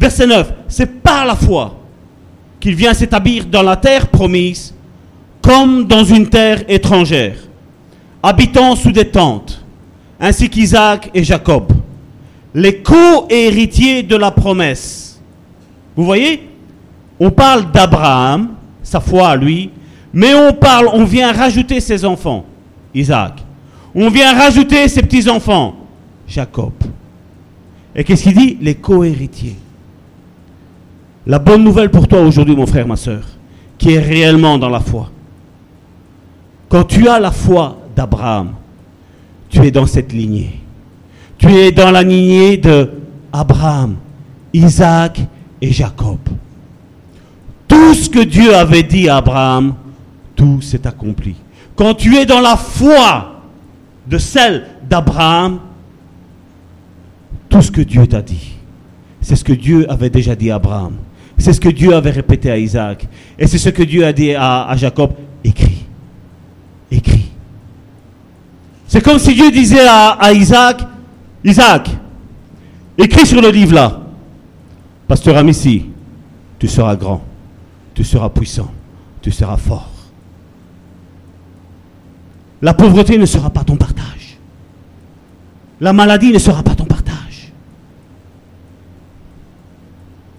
Verset 9, c'est par la foi qu'il vient s'établir dans la terre promise, comme dans une terre étrangère, habitant sous des tentes ainsi qu'Isaac et Jacob, les co-héritiers de la promesse. Vous voyez? On parle d'Abraham, sa foi à lui, mais on parle, on vient rajouter ses enfants, Isaac. On vient rajouter ses petits-enfants, Jacob. Et qu'est-ce qu'il dit? Les co-héritiers. La bonne nouvelle pour toi aujourd'hui, mon frère, ma soeur, qui est réellement dans la foi. Quand tu as la foi d'Abraham, tu es dans cette lignée. Tu es dans la lignée de Abraham, Isaac et Jacob. Tout ce que Dieu avait dit à Abraham, tout s'est accompli. Quand tu es dans la foi de celle d'Abraham, tout ce que Dieu t'a dit, c'est ce que Dieu avait déjà dit à Abraham. C'est ce que Dieu avait répété à Isaac. Et c'est ce que Dieu a dit à, à Jacob. Écris. Écris. C'est comme si Dieu disait à, Isaac, Isaac, écris sur le livre là. Pasteur Amici, tu seras grand, tu seras puissant, tu seras fort. La pauvreté ne sera pas ton partage. La maladie ne sera pas ton partage.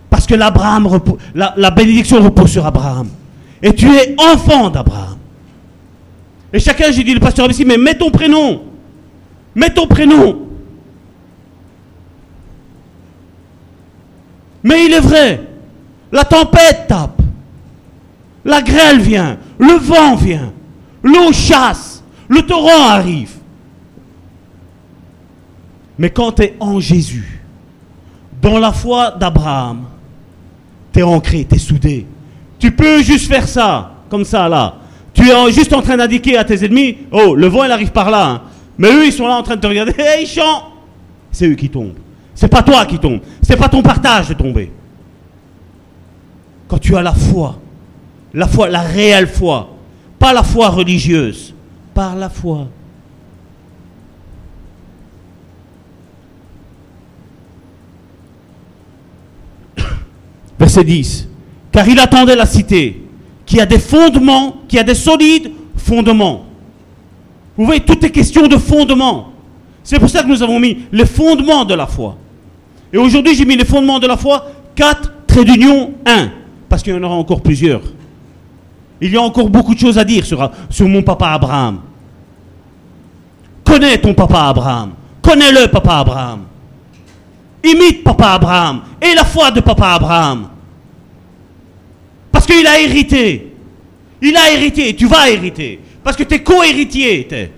Parce que la bénédiction repose sur Abraham. Et tu es enfant d'Abraham. Et chacun, j'ai dit, le pasteur ici, mais mets ton prénom. Mets ton prénom. Mais il est vrai, la tempête tape, la grêle vient, le vent vient, l'eau chasse, le torrent arrive. Mais quand tu es en Jésus, dans la foi d'Abraham, tu es ancré, tu es soudé. Tu peux juste faire ça, comme ça là. Tu es juste en train d'indiquer à tes ennemis, oh, le vent, il arrive par là. Hein. Mais eux, ils sont là en train de te regarder, hey, ils chantent. C'est eux qui tombent. C'est pas toi qui tombes. C'est pas ton partage de tomber. Quand tu as la foi, la foi, la réelle foi, pas la foi religieuse, par la foi. Verset 10. Car il attendait la cité qui a des fondements, qui a des solides fondements. Vous voyez, tout est question de fondements. C'est pour ça que nous avons mis les fondements de la foi. Et aujourd'hui, j'ai mis les fondements de la foi, 4, trait d'union, 1. Parce qu'il y en aura encore plusieurs. Il y a encore beaucoup de choses à dire sur, sur mon papa Abraham. Connais ton papa Abraham. Connais-le, papa Abraham. Imite papa Abraham. Et la foi de papa Abraham. Parce qu'il a hérité. Il a hérité, tu vas hériter. Parce que tu es co-héritier. t'es.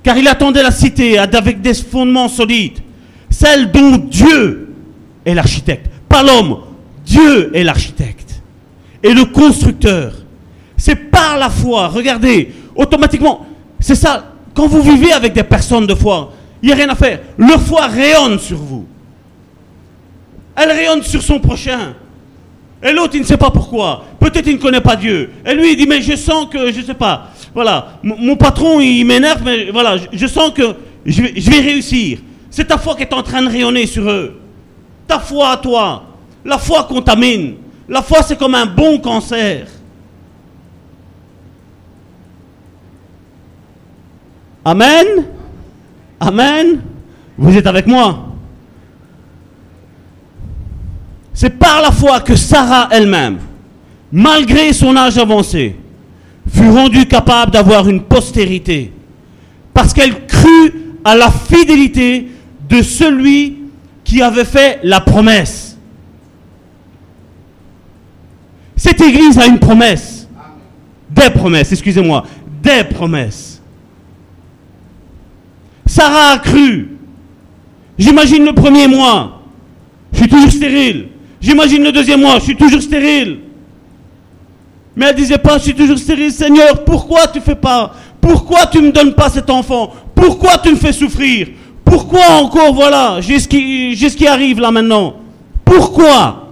Car il attendait la cité avec des fondements solides, celle dont Dieu est l'architecte. Pas l'homme, Dieu est l'architecte. Et le constructeur. C'est par la foi, regardez, automatiquement, c'est ça, quand vous vivez avec des personnes de foi, il n'y a rien à faire. Leur foi rayonne sur vous. Elle rayonne sur son prochain. Et l'autre, il ne sait pas pourquoi. Peut-être il ne connaît pas Dieu. Et lui, il dit, mais je sens que, je ne sais pas. Voilà, mon patron, il m'énerve, mais voilà, je, sens que je je vais réussir. C'est ta foi qui est en train de rayonner sur eux. Ta foi à toi. La foi contamine. La foi, c'est comme un bon cancer. Amen. Amen. Vous êtes avec moi. C'est par la foi que Sarah elle-même, malgré son âge avancé, fut rendue capable d'avoir une postérité. Parce qu'elle crut à la fidélité de celui qui avait fait la promesse. Cette église a une promesse. Des promesses, excusez-moi. Des promesses. Sarah a cru. J'imagine le premier mois, je suis toujours stérile. J'imagine le deuxième mois, je suis toujours stérile. Mais elle disait pas, je suis toujours stérile, Seigneur, pourquoi tu fais pas? Pourquoi tu me donnes pas cet enfant? Pourquoi tu me fais souffrir? Pourquoi encore, voilà, j'ai ce qui, ce qui arrive là maintenant? Pourquoi?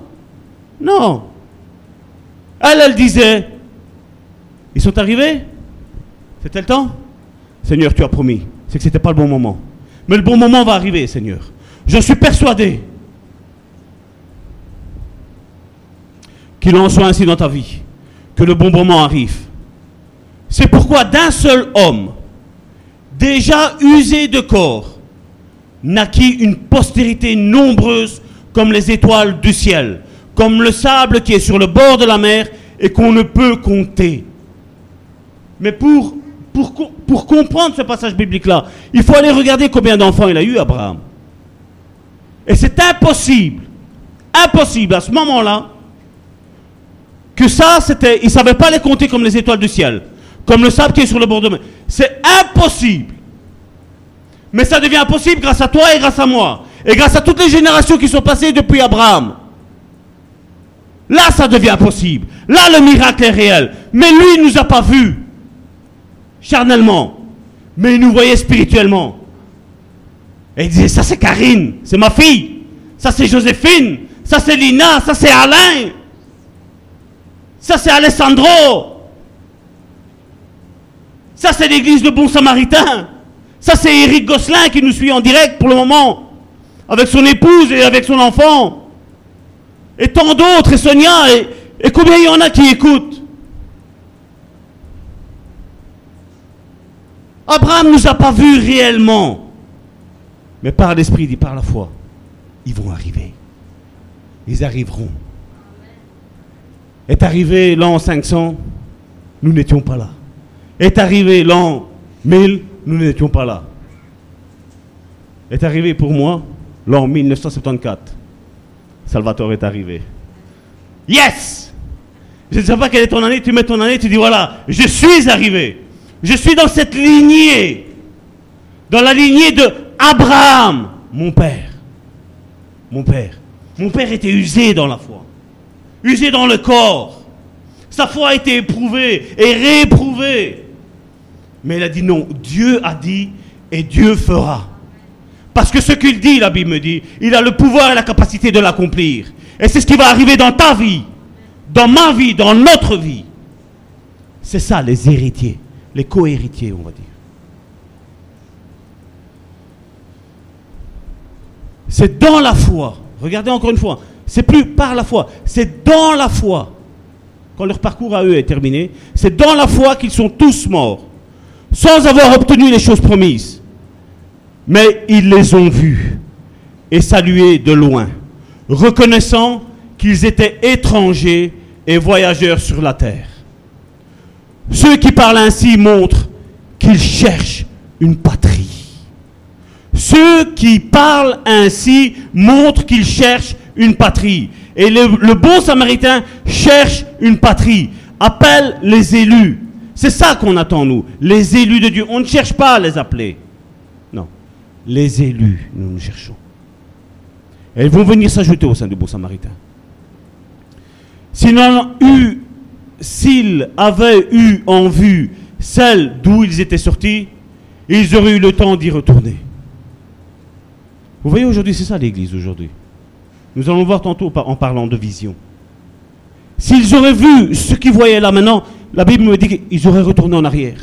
Non. Elle, elle disait, ils sont arrivés? C'était le temps? Seigneur, tu as promis. C'est que ce n'était pas le bon moment. Mais le bon moment va arriver, Seigneur. Je suis persuadé qu'il en soit ainsi dans ta vie. Que le bon moment arrive. C'est pourquoi d'un seul homme, déjà usé de corps, naquit une postérité nombreuse comme les étoiles du ciel, comme le sable qui est sur le bord de la mer et qu'on ne peut compter. Mais pour, pour, co- pour comprendre ce passage biblique-là, il faut aller regarder combien d'enfants il a eu, Abraham. Et c'est impossible, impossible à ce moment-là, que ça, c'était, il ne savait pas les compter comme les étoiles du ciel, comme le sable qui est sur le bord de mer. C'est impossible. Mais ça devient possible grâce à toi et grâce à moi. Et grâce à toutes les générations qui sont passées depuis Abraham. Là, ça devient possible. Là, le miracle est réel. Mais lui, il ne nous a pas vus charnellement. Mais il nous voyait spirituellement. Et il disait, ça c'est Karine, c'est ma fille. Ça c'est Joséphine. Ça c'est Lina. Ça c'est Alain. Ça c'est Alessandro. Ça c'est l'église de Bon Samaritain. Ça c'est Eric Gosselin qui nous suit en direct pour le moment. Avec son épouse et avec son enfant. Et tant d'autres, et Sonia, et, et combien il y en a qui écoutent? Abraham ne nous a pas vus réellement. Mais par l'esprit, dit par la foi, ils vont arriver. Ils arriveront. Est arrivé l'an 500, nous n'étions pas là. Est arrivé l'an 1000, nous n'étions pas là. Est arrivé pour moi l'an 1974. Salvatore est arrivé. Yes Je ne sais pas quelle est ton année, tu mets ton année, tu dis voilà, je suis arrivé. Je suis dans cette lignée. Dans la lignée de Abraham, mon père. Mon père. Mon père était usé dans la foi. Usé dans le corps. Sa foi a été éprouvée et rééprouvée. Mais il a dit non, Dieu a dit et Dieu fera. Parce que ce qu'il dit, la Bible me dit, il a le pouvoir et la capacité de l'accomplir. Et c'est ce qui va arriver dans ta vie, dans ma vie, dans notre vie. C'est ça les héritiers, les co-héritiers, on va dire. C'est dans la foi. Regardez encore une fois. C'est plus par la foi, c'est dans la foi. Quand leur parcours à eux est terminé, c'est dans la foi qu'ils sont tous morts, sans avoir obtenu les choses promises. Mais ils les ont vus et salués de loin, reconnaissant qu'ils étaient étrangers et voyageurs sur la terre. Ceux qui parlent ainsi montrent qu'ils cherchent une patrie. Ceux qui parlent ainsi montrent qu'ils cherchent une patrie. Et le, bon samaritain cherche une patrie, appelle les élus. C'est ça qu'on attend, nous, les élus de Dieu. On ne cherche pas à les appeler. Non, les élus, nous nous cherchons. Et ils vont venir s'ajouter au sein du bon samaritain. S'ils avaient eu en vue celle d'où ils étaient sortis, ils auraient eu le temps d'y retourner. Vous voyez, aujourd'hui, c'est ça l'Église aujourd'hui. Nous allons voir tantôt en parlant de vision. S'ils auraient vu ce qu'ils voyaient là maintenant, la Bible me dit qu'ils auraient retourné en arrière.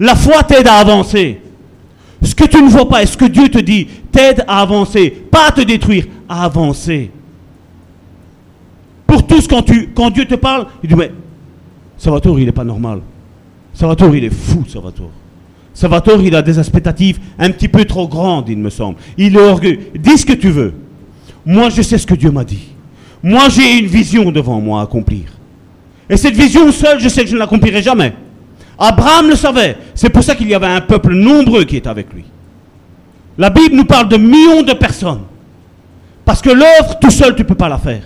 La foi t'aide à avancer. Ce que tu ne vois pas et ce que Dieu te dit t'aide à avancer. Pas à te détruire, à avancer. Pour tous, quand Dieu te parle, il dit, mais Salvatore, il n'est pas normal. Salvatore, il est fou, Salvatore. Salvatore, il a des expectatives un petit peu trop grandes, il me semble. Il est orgueilleux. Dis ce que tu veux. Moi, je sais ce que Dieu m'a dit. Moi, j'ai une vision devant moi à accomplir. Et cette vision seule, je sais que je ne l'accomplirai jamais. Abraham le savait. C'est pour ça qu'il y avait un peuple nombreux qui était avec lui. La Bible nous parle de millions de personnes. Parce que l'œuvre, tout seul, tu ne peux pas la faire.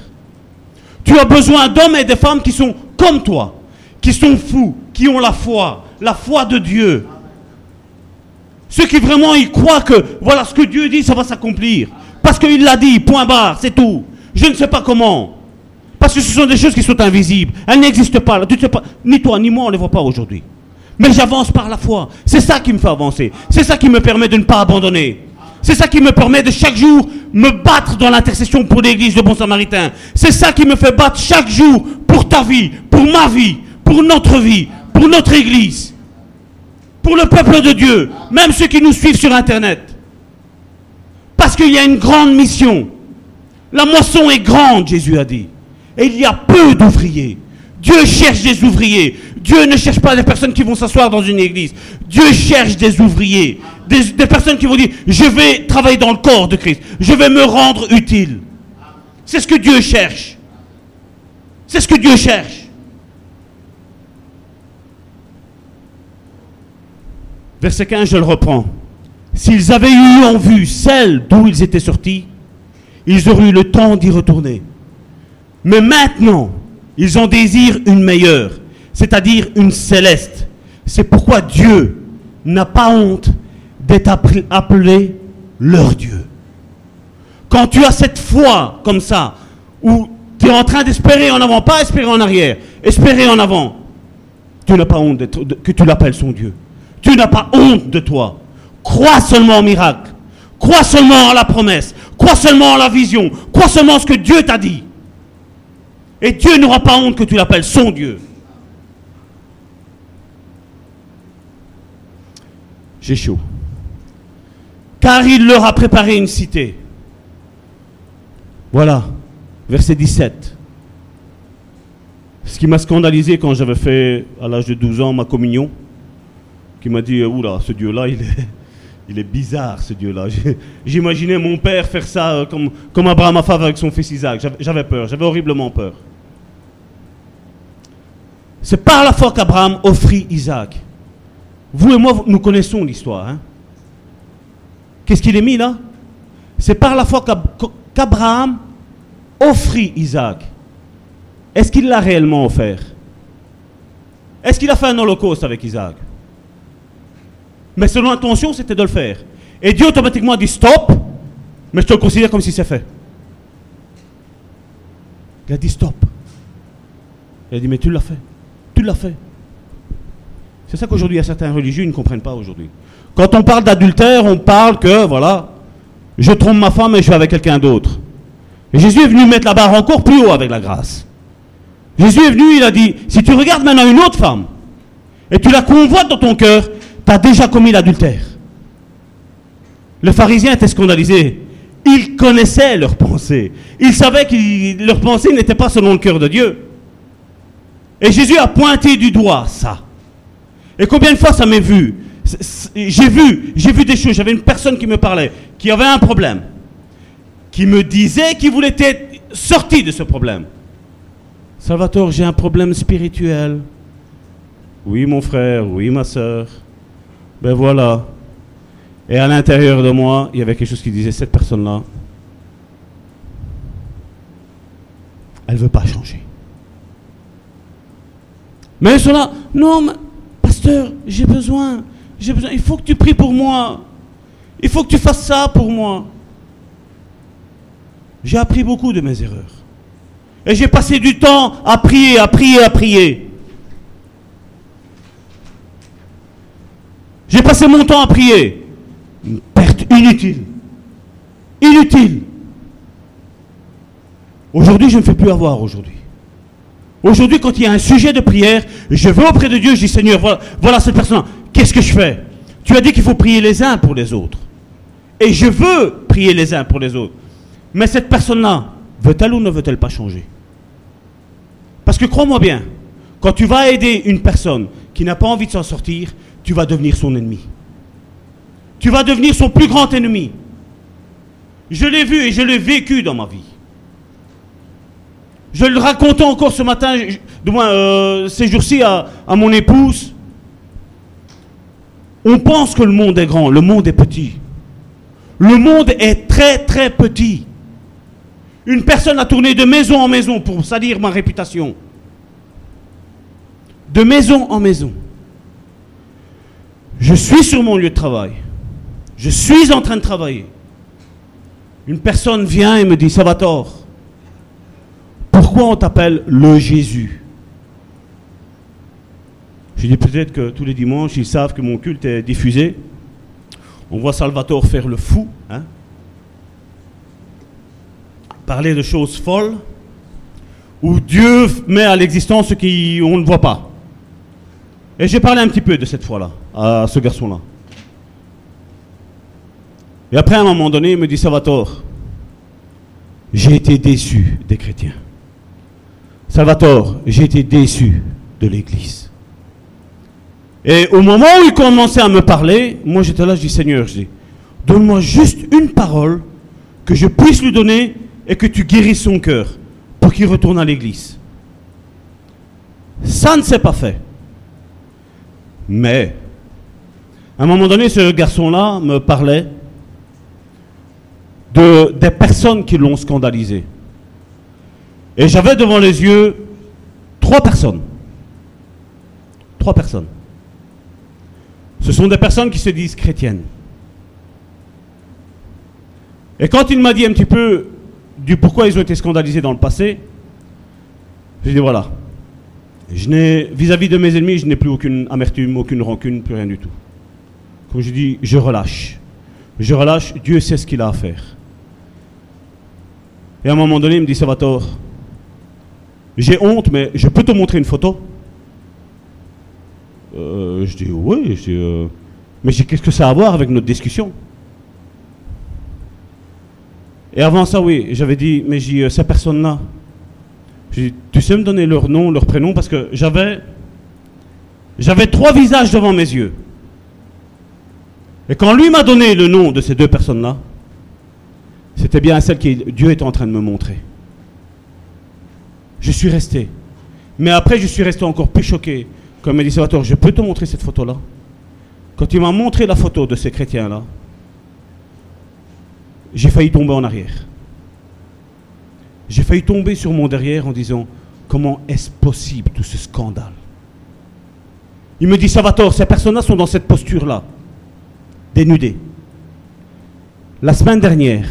Tu as besoin d'hommes et de femmes qui sont comme toi, qui sont fous, qui ont la foi, la foi de Dieu. Ceux qui vraiment y croient que voilà ce que Dieu dit, ça va s'accomplir. Parce qu'il l'a dit, point barre, c'est tout. Je ne sais pas comment. Parce que ce sont des choses qui sont invisibles. Elles n'existent pas. Pas. Ni toi, ni moi, on ne les voit pas aujourd'hui. Mais j'avance par la foi. C'est ça qui me fait avancer. C'est ça qui me permet de ne pas abandonner. C'est ça qui me permet de chaque jour me battre dans l'intercession pour l'église de Bon Samaritain. C'est ça qui me fait battre chaque jour pour ta vie, pour ma vie, pour notre vie, pour notre église, pour le peuple de Dieu, même ceux qui nous suivent sur Internet. Parce qu'il y a une grande mission. La moisson est grande, Jésus a dit. Et il y a peu d'ouvriers. Dieu cherche des ouvriers. Dieu ne cherche pas des personnes qui vont s'asseoir dans une église. Dieu cherche des ouvriers. Des, personnes qui vont dire, je vais travailler dans le corps de Christ. Je vais me rendre utile. C'est ce que Dieu cherche. C'est ce que Dieu cherche. Verset 15, je le reprends. S'ils avaient eu en vue celle d'où ils étaient sortis, ils auraient eu le temps d'y retourner. Mais maintenant, ils en désirent une meilleure, c'est-à-dire une céleste. C'est pourquoi Dieu n'a pas honte d'être appelé- leur Dieu. Quand tu as cette foi comme ça, où tu es en train d'espérer en avant, pas espérer en arrière, espérer en avant, tu n'as pas honte que tu l'appelles son Dieu. Tu n'as pas honte de toi. Crois seulement au miracle. Crois seulement à la promesse. Crois seulement à la vision. Crois seulement à ce que Dieu t'a dit. Et Dieu n'aura pas honte que tu l'appelles son Dieu. J'ai chaud. Car il leur a préparé une cité. Voilà, verset 17. Ce qui m'a scandalisé quand j'avais fait, à l'âge de 12 ans, ma communion, qui m'a dit, oula, ce Dieu-là, il est, il est bizarre, ce Dieu-là. J'imaginais mon père faire ça euh, comme, comme Abraham a fait avec son fils Isaac. J'avais- peur, j'avais horriblement peur. C'est par la foi qu'Abraham offrit Isaac. Vous et moi, nous connaissons l'histoire. hein. Qu'est-ce qu'il est mis là? C'est par la foi qu'Ab- qu'Abraham offrit Isaac. Est-ce qu'il l'a réellement offert? Est-ce qu'il a fait un holocauste avec Isaac? Mais selon l'intention, c'était de le faire. Et Dieu automatiquement a dit stop, mais je te le considère comme si c'est fait. Il a dit stop. Il a dit mais tu l'as fait. Tu l'as fait. C'est ça qu'aujourd'hui, il y a certains religieux qui ne comprennent pas aujourd'hui. Quand on parle d'adultère, on parle que, voilà, je trompe ma femme et je suis avec quelqu'un d'autre. Et Jésus est venu mettre la barre encore plus haut avec la grâce. Jésus est venu, il a dit, si tu regardes maintenant une autre femme, et tu la convoites dans ton cœur, tu as déjà commis l'adultère. Les pharisiens étaient scandalisés. Ils connaissaient leurs pensées. Ils savaient que leurs pensées n'étaient pas selon le cœur de Dieu. Et Jésus a pointé du doigt ça. Et combien de fois ça m'est vu? J'ai vu, j'ai vu des choses. J'avais une personne qui me parlait, qui avait un problème, qui me disait qu'il voulait être sorti de ce problème. Salvatore, j'ai un problème spirituel. Oui, mon frère, oui, ma soeur. Ben voilà. Et à l'intérieur de moi, il y avait quelque chose qui disait, cette personne-là, elle ne veut pas changer. Mais cela, non, mais, pasteur, j'ai besoin, j'ai besoin, il faut que tu pries pour moi. Il faut que tu fasses ça pour moi. J'ai appris beaucoup de mes erreurs. Et j'ai passé du temps à prier, à prier, à prier. J'ai passé mon temps à prier. Une perte inutile. Inutile. Aujourd'hui, je ne fais plus avoir aujourd'hui. Aujourd'hui, quand il y a un sujet de prière, je vais auprès de Dieu, je dis Seigneur, voilà, voilà cette personne. Qu'est-ce que je fais? Tu as dit qu'il faut prier les uns pour les autres. Et je veux prier les uns pour les autres. Mais cette personne-là, veut-elle ou ne veut-elle pas changer? Parce que crois-moi bien, quand tu vas aider une personne qui n'a pas envie de s'en sortir, tu vas devenir son ennemi. Tu vas devenir son plus grand ennemi. Je l'ai vu et je l'ai vécu dans ma vie. Je le racontais encore ce matin, du moins euh, ces jours-ci à, à mon épouse. On pense que le monde est grand, le monde est petit. Le monde est très très petit. Une personne a tourné de maison en maison pour salir ma réputation. De maison en maison. Je suis sur mon lieu de travail. Je suis en train de travailler. Une personne vient et me dit, Salvatore, pourquoi on t'appelle le Jésus? Je dis peut-être que tous les dimanches, ils savent que mon culte est diffusé. On voit Salvatore faire le fou, hein parler de choses folles, où Dieu met à l'existence ce qu'on ne voit pas. Et j'ai parlé un petit peu de cette fois-là, à ce garçon-là. Et après, à un moment donné, il me dit, Salvatore, j'ai été déçu des chrétiens. Salvatore, j'ai été déçu de l'Église. Et au moment où il commençait à me parler, moi j'étais là, je dis, Seigneur, je dis, donne-moi juste une parole que je puisse lui donner et que tu guérisses son cœur pour qu'il retourne à l'église. Ça ne s'est pas fait. Mais, à un moment donné, ce garçon-là me parlait de, des personnes qui l'ont scandalisé. Et j'avais devant les yeux trois personnes. Trois personnes. Ce sont des personnes qui se disent chrétiennes. Et quand il m'a dit un petit peu du pourquoi ils ont été scandalisés dans le passé, j'ai dit voilà, vis-à-vis de mes ennemis, je n'ai plus aucune amertume, aucune rancune, plus rien du tout. Comme je dis, je relâche. Je relâche, Dieu sait ce qu'il a à faire. Et à un moment donné, il me dit, Salvatore, j'ai honte, mais je peux te montrer une photo? Euh, Je dis, oui, euh, mais qu'est-ce que ça a à voir avec notre discussion? Et avant ça, oui, j'avais dit, mais j'ai euh, ces personnes-là, tu sais me donner leur nom, leur prénom, parce que j'avais, j'avais trois visages devant mes yeux. Et quand lui m'a donné le nom de ces deux personnes-là, c'était bien celle que Dieu était en train de me montrer. Je suis resté. Mais après, je suis resté encore plus choqué. Comme il dit Salvatore, je peux te montrer cette photo-là? Quand il m'a montré la photo de ces chrétiens-là, j'ai failli tomber en arrière. J'ai failli tomber sur mon derrière en disant comment est-ce possible tout ce scandale? Il me dit Salvatore, ces personnes-là sont dans cette posture-là, dénudées. La semaine dernière,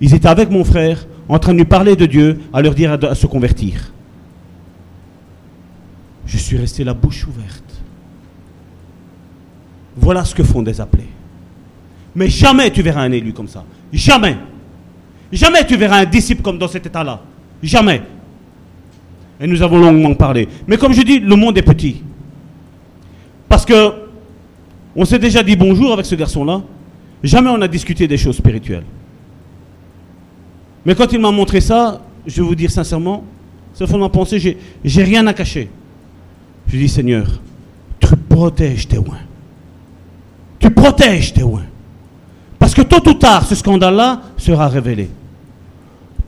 ils étaient avec mon frère en train de lui parler de Dieu, à leur dire à, se convertir. Je suis resté la bouche ouverte. Voilà ce que font des appelés. Mais jamais tu verras un élu comme ça. Jamais. Jamais tu verras un disciple comme dans cet état-là. Jamais. Et nous avons longuement parlé. Mais comme je dis, le monde est petit. Parce que on s'est déjà dit bonjour avec ce garçon-là. Jamais on a discuté des choses spirituelles. Mais quand il m'a montré ça, je vais vous dire sincèrement, fond de ma pensée, j'ai rien à cacher. Je dis Seigneur, tu protèges tes oins. Tu protèges tes oins. Parce que tôt ou tard, ce scandale-là sera révélé.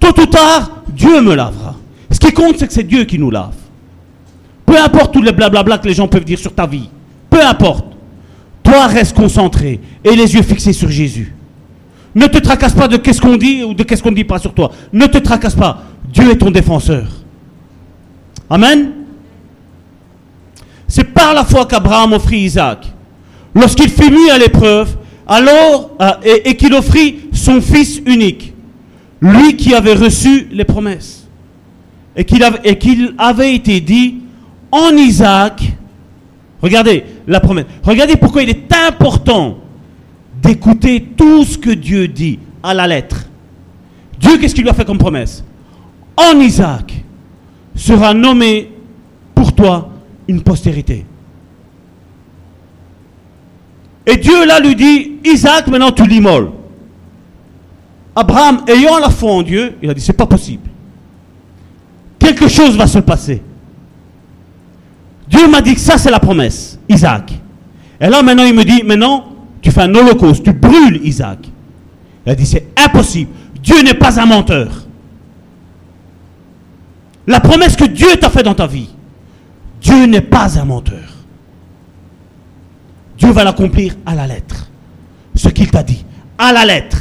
Tôt ou tard, Dieu me lavera. Ce qui compte, c'est que c'est Dieu qui nous lave. Peu importe tous les blablabla que les gens peuvent dire sur ta vie. Peu importe. Toi, reste concentré et les yeux fixés sur Jésus. Ne te tracasse pas de qu'est-ce qu'on dit ou de qu'est-ce qu'on ne dit pas sur toi. Ne te tracasse pas. Dieu est ton défenseur. Amen. C'est par la foi qu'Abraham offrit Isaac. Lorsqu'il fut mis à l'épreuve, alors, euh, et, qu'il offrit son fils unique, lui qui avait reçu les promesses, et qu'il avait été dit en Isaac, regardez la promesse, regardez pourquoi il est important d'écouter tout ce que Dieu dit à la lettre. Dieu, qu'est-ce qu'il lui a fait comme promesse? En Isaac sera nommé pour toi une postérité. Et Dieu là lui dit, Isaac, maintenant tu l'immoles. Abraham, ayant la foi en Dieu, il a dit, c'est pas possible. Quelque chose va se passer. Dieu m'a dit que ça c'est la promesse, Isaac. Et là maintenant il me dit, maintenant tu fais un holocauste, tu brûles Isaac. Il a dit, c'est impossible. Dieu n'est pas un menteur. La promesse que Dieu t'a fait dans ta vie, Dieu n'est pas un menteur. Dieu va l'accomplir à la lettre. Ce qu'il t'a dit, à la lettre.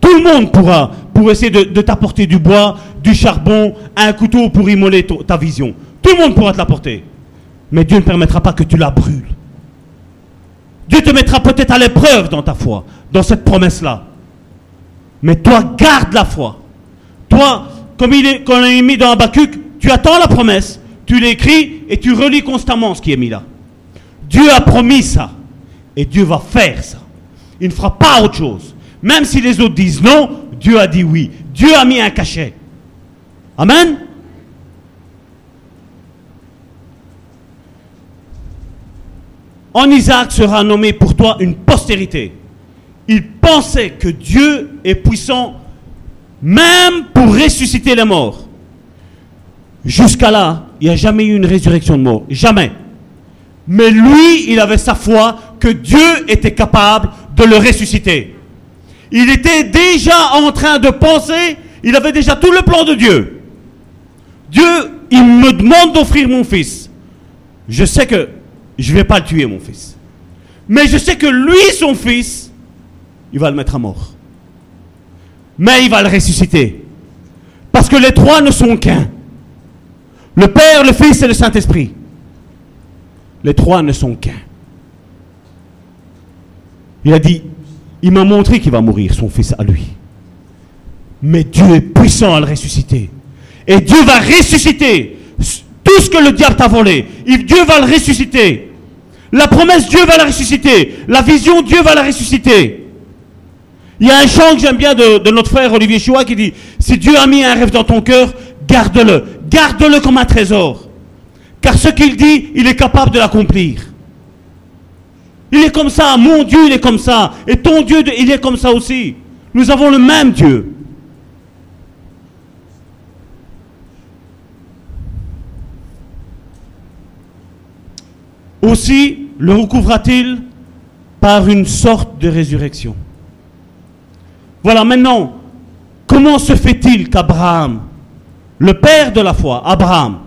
Tout le monde pourra, pour essayer de, de t'apporter du bois, du charbon, un couteau pour immoler ta vision. Tout le monde pourra te l'apporter. Mais Dieu ne permettra pas que tu la brûles. Dieu te mettra peut-être à l'épreuve dans ta foi, dans cette promesse-là. Mais toi, garde la foi. Toi, comme il est, mis dans Habakkuk, tu attends la promesse, tu l'écris et tu relis constamment ce qui est mis là. Dieu a promis ça. Et Dieu va faire ça. Il ne fera pas autre chose. Même si les autres disent non, Dieu a dit oui. Dieu a mis un cachet. Amen? En Isaac sera nommé pour toi une postérité. Il pensait que Dieu est puissant même pour ressusciter les morts. Jusqu'à là, il n'y a jamais eu une résurrection de mort. Jamais. Mais lui, il avait sa foi que Dieu était capable de le ressusciter. Il était déjà en train de penser, il avait déjà tout le plan de Dieu. Dieu, il me demande d'offrir mon fils. Je sais que je ne vais pas tuer, mon fils. Mais je sais que lui, son fils, il va le mettre à mort. Mais il va le ressusciter. Parce que les trois ne sont qu'un. Le Père, le Fils et le Saint-Esprit. Les trois ne sont qu'un. Il a dit, il m'a montré qu'il va mourir, son fils à lui. Mais Dieu est puissant à le ressusciter. Et Dieu va ressusciter tout ce que le diable t'a volé. Dieu va le ressusciter. La promesse, Dieu va la ressusciter. La vision, Dieu va la ressusciter. Il y a un chant que j'aime bien de, notre frère Olivier Choua qui dit Si Dieu a mis un rêve dans ton cœur, garde-le. Garde-le comme un trésor. Car ce qu'il dit, il est capable de l'accomplir. Il est comme ça. Mon Dieu, il est comme ça. Et ton Dieu, il est comme ça aussi. Nous avons le même Dieu. Aussi le recouvra-t-il par une sorte de résurrection? Voilà, maintenant, comment se fait-il qu'Abraham, le père de la foi, Abraham,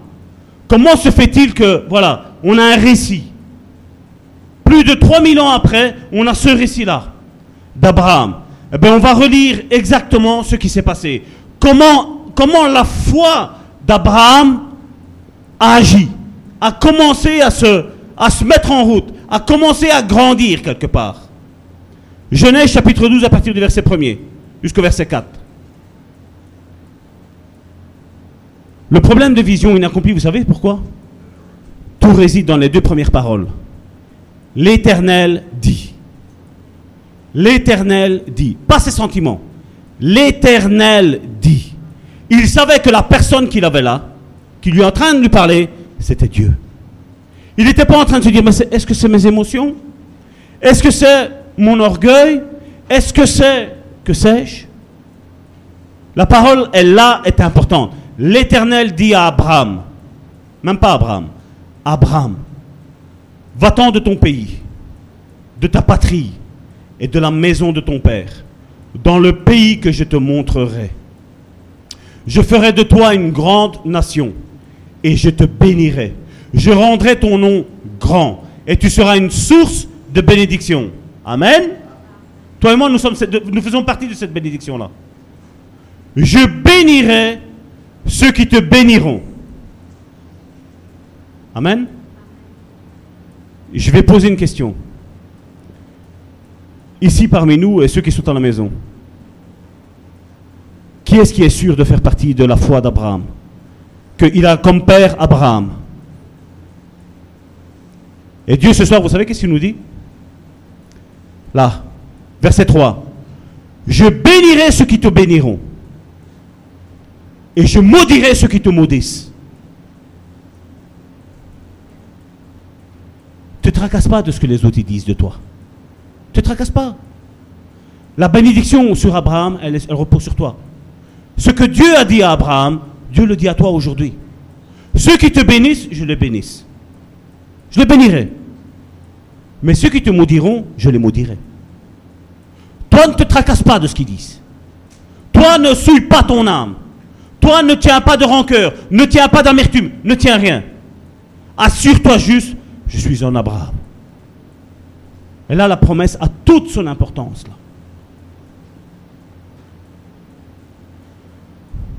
comment se fait-il que, voilà, on a un récit? Plus de 3000 ans après, on a ce récit-là d'Abraham. Eh bien, on va relire exactement ce qui s'est passé. Comment, comment la foi d'Abraham a agi, a commencé à se, à se mettre en route, a commencé à grandir quelque part. Genèse chapitre 12 à partir du verset 1er jusqu'au verset 4. Le problème de vision inaccomplie, vous savez pourquoi? Tout réside dans les deux premières paroles. L'Éternel dit. L'Éternel dit. Pas ses sentiments. L'Éternel dit. Il savait que la personne qu'il avait là, qui lui est en train de lui parler, c'était Dieu. Il n'était pas en train de se dire, mais est-ce que c'est mes émotions? Est-ce que c'est mon orgueil? Est-ce que c'est, que sais-je? La parole, elle là, est importante. L'Éternel dit à Abraham, même pas Abraham, Abraham, va-t'en de ton pays, de ta patrie et de la maison de ton père, dans le pays que je te montrerai. Je ferai de toi une grande nation et je te bénirai. Je rendrai ton nom grand et tu seras une source de bénédiction. Amen. Toi et moi, nous, faisons partie de cette bénédiction-là. je bénirai ceux qui te béniront. Amen. Je vais poser une question. Ici parmi nous et ceux qui sont à la maison, qui est-ce qui est sûr de faire partie de la foi d'Abraham? Qu'il a comme père Abraham. Et Dieu ce soir, vous savez qu'est-ce qu'il nous dit? Là, verset 3. Je bénirai ceux qui te béniront. Et je maudirai ceux qui te maudissent. Te tracasse pas de ce que les autres disent de toi. Te tracasse pas. La bénédiction sur Abraham, elle, elle repose sur toi. Ce que Dieu a dit à Abraham, Dieu le dit à toi aujourd'hui. Ceux qui te bénissent, je les bénisse. Je les bénirai. Mais ceux qui te maudiront, je les maudirai. Toi, ne te tracasse pas de ce qu'ils disent. Toi, ne souille pas ton âme. Toi, ne tiens pas de rancœur, ne tiens pas d'amertume, ne tiens rien. Assure-toi juste, je suis un Abraham. Et là, la promesse a toute son importance. Là.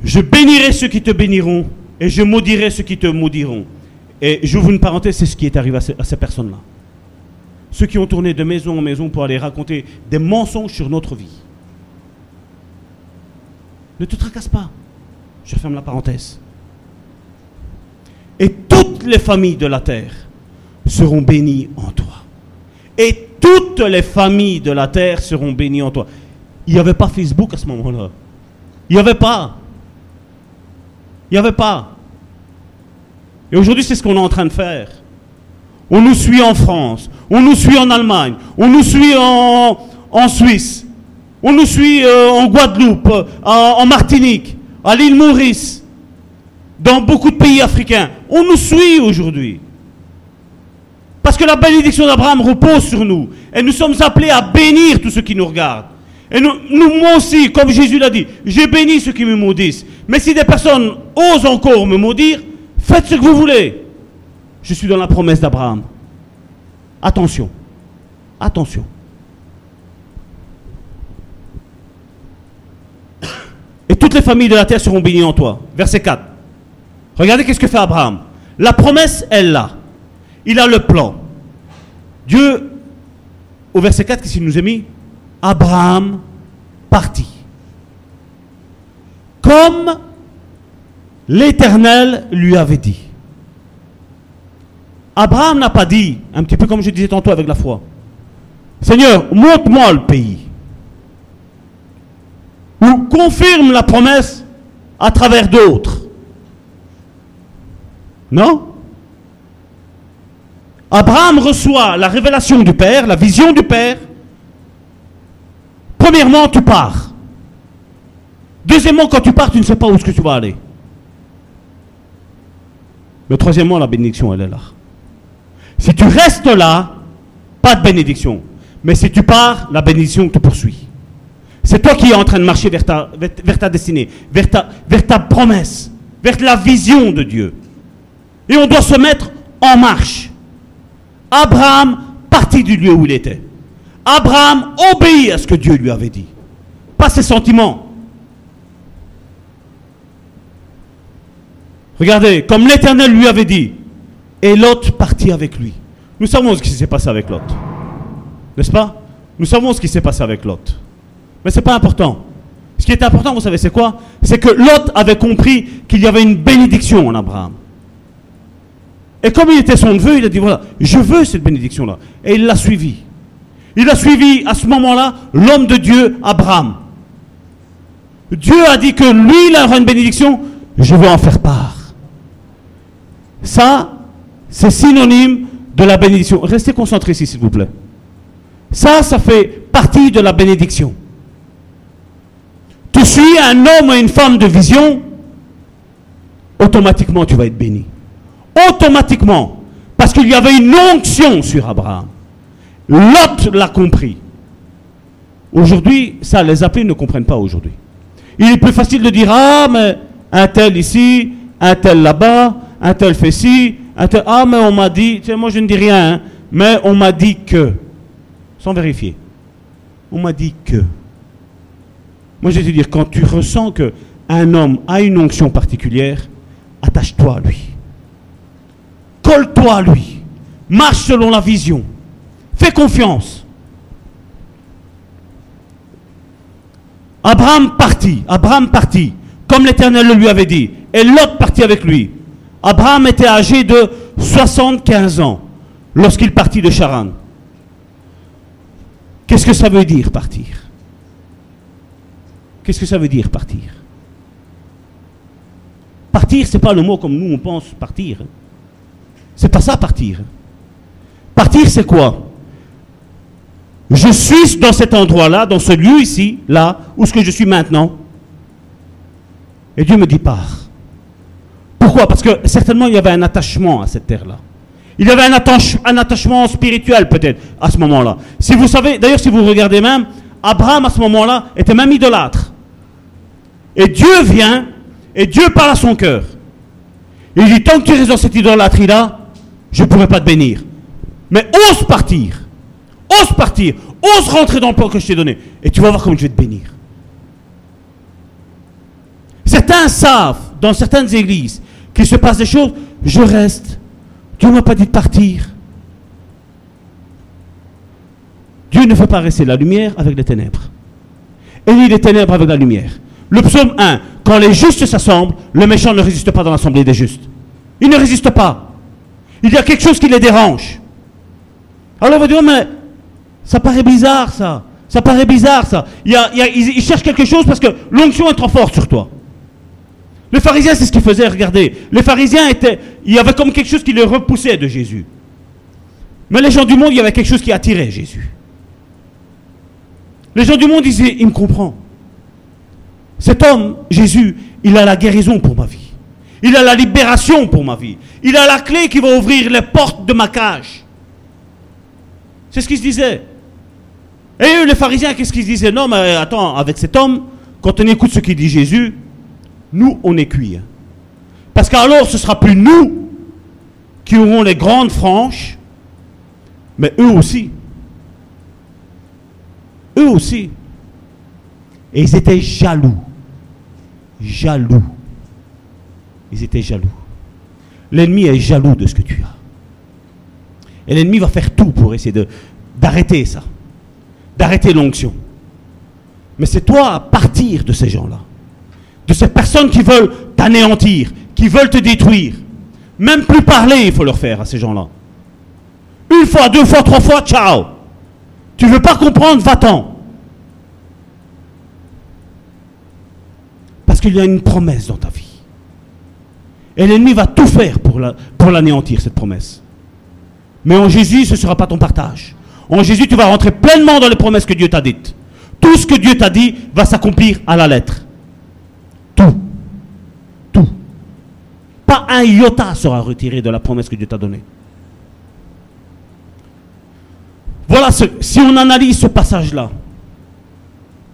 Je bénirai ceux qui te béniront et je maudirai ceux qui te maudiront. Et j'ouvre une parenthèse, c'est ce qui est arrivé à ces, personnes-là. Ceux qui ont tourné de maison en maison pour aller raconter des mensonges sur notre vie. Ne te tracasse pas. Je ferme la parenthèse. Et toutes les familles de la terre seront bénies en toi. Et toutes les familles de la terre seront bénies en toi. Il n'y avait pas Facebook à ce moment-là. Il n'y avait pas. Il n'y avait pas. Et aujourd'hui, c'est ce qu'on est en train de faire. On nous suit en France, on nous suit en Allemagne, on nous suit en, en Suisse, on nous suit euh, en Guadeloupe, euh, en, Martinique, à l'île Maurice, dans beaucoup de pays africains. On nous suit aujourd'hui. Parce que la bénédiction d'Abraham repose sur nous. Et nous sommes appelés à bénir tous ceux qui nous regardent. Et nous, nous moi aussi, comme Jésus l'a dit, j'ai béni ceux qui me maudissent. Mais si des personnes osent encore me maudire, faites ce que vous voulez. Je suis dans la promesse d'Abraham. Attention. Attention. Et toutes les familles de la terre seront bénies en toi. Verset 4. Regardez qu'est-ce que fait Abraham. La promesse est là. Il a le plan. Dieu, au verset 4, qu'est-ce qu'il nous a mis? Abraham partit. Comme l'Éternel lui avait dit. Abraham n'a pas dit, un petit peu comme je disais tantôt avec la foi, Seigneur, montre-moi le pays. Ou confirme la promesse à travers d'autres. Non? Abraham reçoit la révélation du Père, la vision du Père. Premièrement, tu pars. Deuxièmement, quand tu pars, tu ne sais pas où est-ce que tu vas aller. Mais troisièmement, la bénédiction, elle est là. Si tu restes là, pas de bénédiction. Mais si tu pars, la bénédiction te poursuit. C'est toi qui es en train de marcher vers ta, vers, vers ta destinée, vers ta, vers ta promesse, vers la vision de Dieu. Et on doit se mettre en marche. Abraham partit du lieu où il était. Abraham obéit à ce que Dieu lui avait dit. Pas ses sentiments. Regardez, comme l'Éternel lui avait dit, et Lot partit avec lui. Nous savons ce qui s'est passé avec Lot. N'est-ce pas? Nous savons ce qui s'est passé avec Lot. Mais ce n'est pas important. Ce qui est important, vous savez, c'est quoi? C'est que Lot avait compris qu'il y avait une bénédiction en Abraham. Et comme il était son neveu, il a dit, voilà, je veux cette bénédiction-là. Et il l'a suivi. Il a suivi à ce moment-là l'homme de Dieu, Abraham. Dieu a dit que lui, il aura une bénédiction, je veux en faire part. Ça, c'est synonyme de la bénédiction. Restez concentrés ici, s'il vous plaît. Ça, ça fait partie de la bénédiction. Tu suis un homme et une femme de vision, automatiquement tu vas être béni. Automatiquement. Parce qu'il y avait une onction sur Abraham. Lot l'a compris. Aujourd'hui, ça, les appelés ne comprennent pas aujourd'hui. Il est plus facile de dire, ah, mais un tel ici, un tel là-bas, un tel fait ci, un tel, ah, mais on m'a dit, tu sais, moi je ne dis rien, hein, mais on m'a dit que, sans vérifier, on m'a dit que. Moi, je vais dire, quand tu ressens que un homme a une onction particulière, attache-toi à lui. Colle-toi à lui. Marche selon la vision. Fais confiance. Abraham partit. Abraham partit, comme l'Éternel le lui avait dit. Et Lot partit avec lui. Abraham était âgé de 75 ans lorsqu'il partit de Charan. Qu'est-ce que ça veut dire partir? Qu'est-ce que ça veut dire partir? Partir, c'est pas le mot comme nous on pense partir. C'est pas ça partir. Partir, c'est quoi? Je suis dans cet endroit-là, dans ce lieu ici, là, où ce que je suis maintenant. Et Dieu me dit pars. Pourquoi? Parce que certainement il y avait un attachement à cette terre-là. Il y avait un, un attachement spirituel peut-être à ce moment-là. Si vous savez, d'ailleurs si vous regardez même, Abraham à ce moment-là était même idolâtre. Et Dieu vient et Dieu parle à son cœur. Il dit, tant que tu restes dans cette idolâtrie-là, je ne pourrai pas te bénir. Mais ose partir. Ose partir. Ose rentrer dans le plan que je t'ai donné. Et tu vas voir comment je vais te bénir. Certains savent, dans certaines églises, qu'il se passe des choses. Je reste. Dieu ne m'a pas dit de partir. Dieu ne fait pas rester la lumière avec les ténèbres. Et ni les ténèbres avec la lumière. Le psaume 1, quand les justes s'assemblent, le méchant ne résiste pas dans l'assemblée des justes. Il ne résiste pas. Il y a quelque chose qui les dérange. Alors on va dire, mais ça paraît bizarre ça. Ça paraît bizarre ça. Il, y a, il, cherche quelque chose parce que l'onction est trop forte sur toi. Les pharisiens, c'est ce qu'ils faisaient, regardez. Les pharisiens étaient, il y avait comme quelque chose qui les repoussait de Jésus. Mais les gens du monde, il y avait quelque chose qui attirait Jésus. Les gens du monde disaient, il me comprend. Cet homme, Jésus, il a la guérison pour ma vie. Il a la libération pour ma vie. Il a la clé qui va ouvrir les portes de ma cage. C'est ce qu'il se disait. Et eux, les pharisiens, qu'est-ce qu'ils disaient? Non, mais attends, avec cet homme, quand on écoute ce qu'il dit Jésus, nous, on est cuits. Hein. Parce qu'alors, ce sera plus nous qui aurons les grandes franches, mais eux aussi. Eux aussi. Et ils étaient jaloux. Jaloux. Ils étaient jaloux. L'ennemi est jaloux de ce que tu as. Et l'ennemi va faire tout pour essayer d'arrêter ça. D'arrêter l'onction. Mais c'est toi à partir de ces gens-là. De ces personnes qui veulent t'anéantir, qui veulent te détruire. Même plus parler, il faut leur faire à ces gens-là. Une fois, deux fois, trois fois, ciao. Tu veux pas comprendre, va-t'en. qu'il y a une promesse dans ta vie. Et l'ennemi va tout faire pour l'anéantir, cette promesse. Mais en Jésus, ce ne sera pas ton partage. En Jésus, tu vas rentrer pleinement dans les promesses que Dieu t'a dites. Tout ce que Dieu t'a dit va s'accomplir à la lettre. Un iota sera retiré de la promesse que Dieu t'a donnée. Voilà, si on analyse ce passage-là,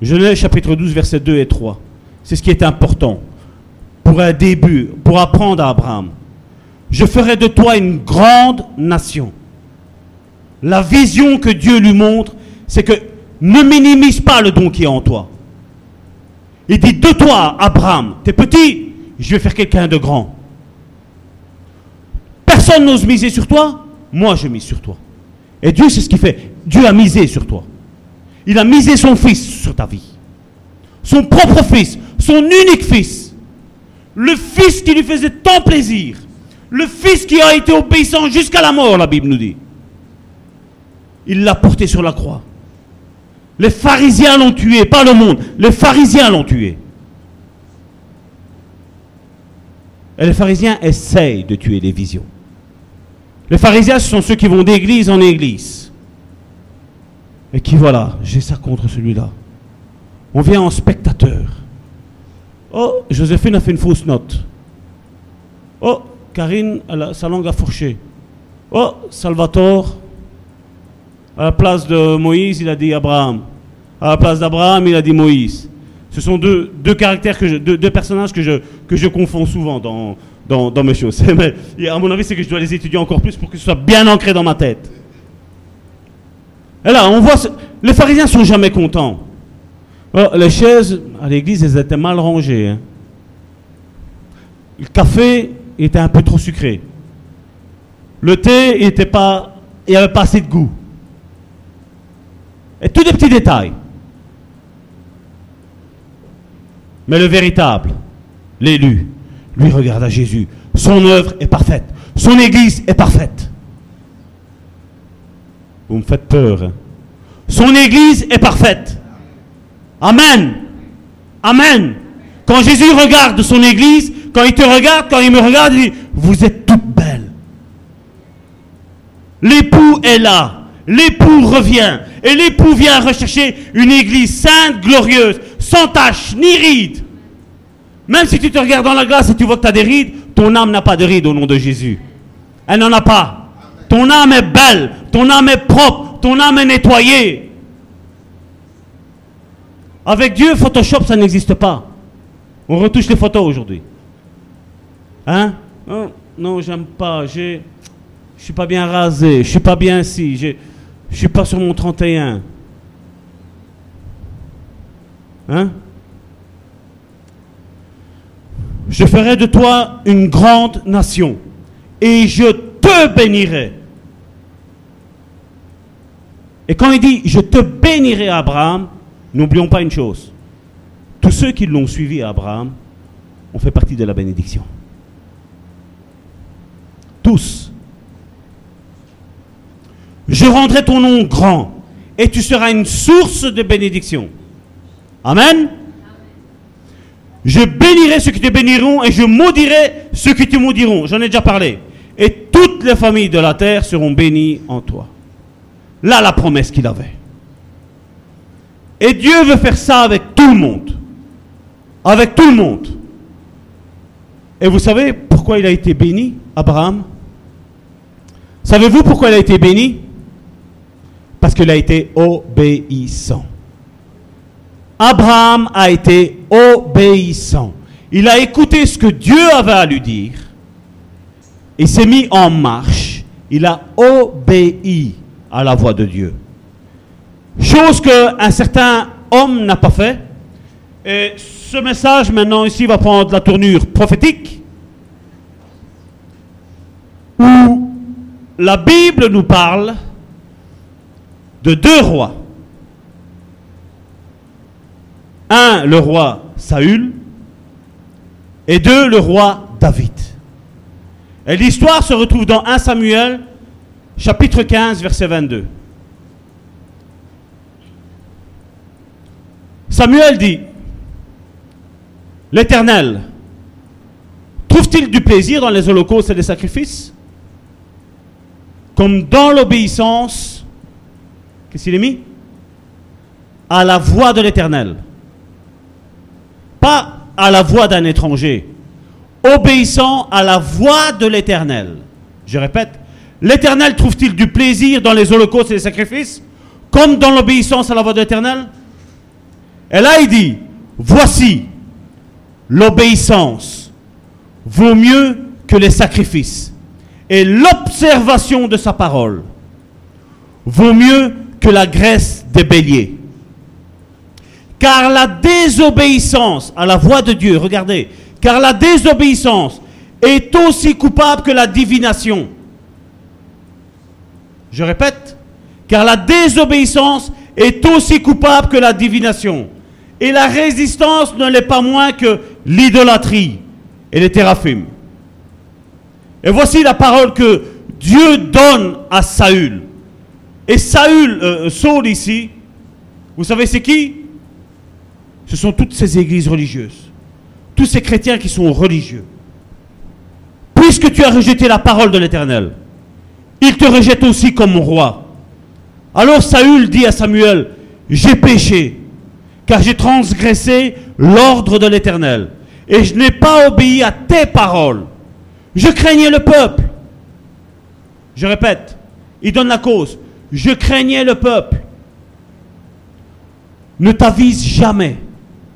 Genèse chapitre 12, versets 2 et 3. C'est ce qui est important pour un début, pour apprendre à Abraham. Je ferai de toi une grande nation. La vision que Dieu lui montre, c'est que ne minimise pas le don qui est en toi. Il dit de toi, Abraham, t'es petit, je vais faire quelqu'un de grand. Personne n'ose miser sur toi, moi je mise sur toi. Et Dieu, c'est ce qu'il fait. Dieu a misé sur toi. Il a misé son fils sur ta vie. Son propre fils, son unique fils, le fils qui lui faisait tant plaisir, le fils qui a été obéissant jusqu'à la mort, la Bible nous dit. Il l'a porté sur la croix. Les pharisiens l'ont tué, pas le monde, les pharisiens l'ont tué. Et les pharisiens essayent de tuer les visions. Les pharisiens, sont ceux qui vont d'église en église. Et qui, voilà, j'ai ça contre celui-là. On vient en spectateur. Oh, Joséphine a fait une fausse note. Oh, Karine, sa langue a fourché. Oh, Salvatore, à la place de Moïse, il a dit Abraham. À la place d'Abraham, il a dit Moïse. Ce sont deux, deux caractères, que deux, personnages que je, que je confonds souvent dans, dans, dans mes choses. Mais à mon avis, c'est que je dois les étudier encore plus pour que ce soit bien ancré dans ma tête. Et là, on voit, les pharisiens sont jamais contents. Oh, les chaises à l'église, elles étaient mal rangées. hein. Le café était un peu trop sucré. Le thé, était pas, il n'y avait pas assez de goût. Et tous des petits détails. Mais le véritable, l'élu, lui regarde à Jésus. Son œuvre est parfaite. Son église est parfaite. Vous me faites peur. hein. Son église est parfaite. Amen. Amen. Quand Jésus regarde son église, quand il te regarde, quand il me regarde, il dit, vous êtes toutes belles. L'époux est là. L'époux revient. Et l'époux vient rechercher une église sainte, glorieuse, sans tache, ni rides. Même si tu te regardes dans la glace et tu vois que tu as des rides, ton âme n'a pas de rides au nom de Jésus. Elle n'en a pas. Ton âme est belle, ton âme est propre, ton âme est nettoyée. Avec Dieu, Photoshop, ça n'existe pas. On retouche les photos aujourd'hui. Hein? Oh, Non, j'aime pas. Je suis pas bien rasé. Je suis pas bien ici. Je suis pas sur mon 31. Hein? Je ferai de toi une grande nation et je te bénirai. Et quand il dit je te bénirai Abraham, n'oublions pas une chose. Tous ceux qui l'ont suivi Abraham ont fait partie de la bénédiction. Tous. Je rendrai ton nom grand et tu seras une source de bénédiction. Amen. Je bénirai ceux qui te béniront et je maudirai ceux qui te maudiront. J'en ai déjà parlé. Et toutes les familles de la terre seront bénies en toi. Là, la promesse qu'il avait. Et Dieu veut faire ça avec tout le monde. Avec tout le monde. Et vous savez pourquoi il a été béni, Abraham? Savez-vous pourquoi il a été béni? Parce qu'il a été obéissant. Abraham a été obéissant. Il a écouté ce que Dieu avait à lui dire. Il s'est mis en marche. Il a obéi à la voix de Dieu. Chose qu'un certain homme n'a pas fait. Et ce message maintenant ici va prendre la tournure prophétique. Où la Bible nous parle de deux rois. Un, le roi Saül, et deux, le roi David. Et l'histoire se retrouve dans 1 Samuel, chapitre 15, verset 22. Samuel dit, l'Éternel, trouve-t-il du plaisir dans les holocaustes et les sacrifices? Comme dans l'obéissance, qu'est-ce qu'il est mis? À la voix de l'Éternel. À la voix d'un étranger. Obéissant à la voix de l'Éternel. Je répète, l'Éternel trouve-t-il du plaisir dans les holocaustes et les sacrifices Comme dans l'obéissance à la voix de l'Éternel? Et là, il dit, voici, l'obéissance vaut mieux que les sacrifices. Et l'observation de sa parole vaut mieux que la graisse des béliers. Car la désobéissance à la voix de Dieu, regardez, car la désobéissance est aussi coupable que la divination. Je répète, car la désobéissance est aussi coupable que la divination. Et la résistance ne l'est pas moins que l'idolâtrie et les téraphimes. Et voici la parole que Dieu donne à Saül. Et Saül, euh, Saul ici, vous savez c'est qui? Ce sont toutes ces églises religieuses. Tous ces chrétiens qui sont religieux. Puisque tu as rejeté la parole de l'Éternel, il te rejette aussi comme roi. Alors Saül dit à Samuel, j'ai péché, car j'ai transgressé l'ordre de l'Éternel, et je n'ai pas obéi à tes paroles. Je craignais le peuple. Je répète, il donne la cause. Je craignais le peuple. Ne t'avise jamais,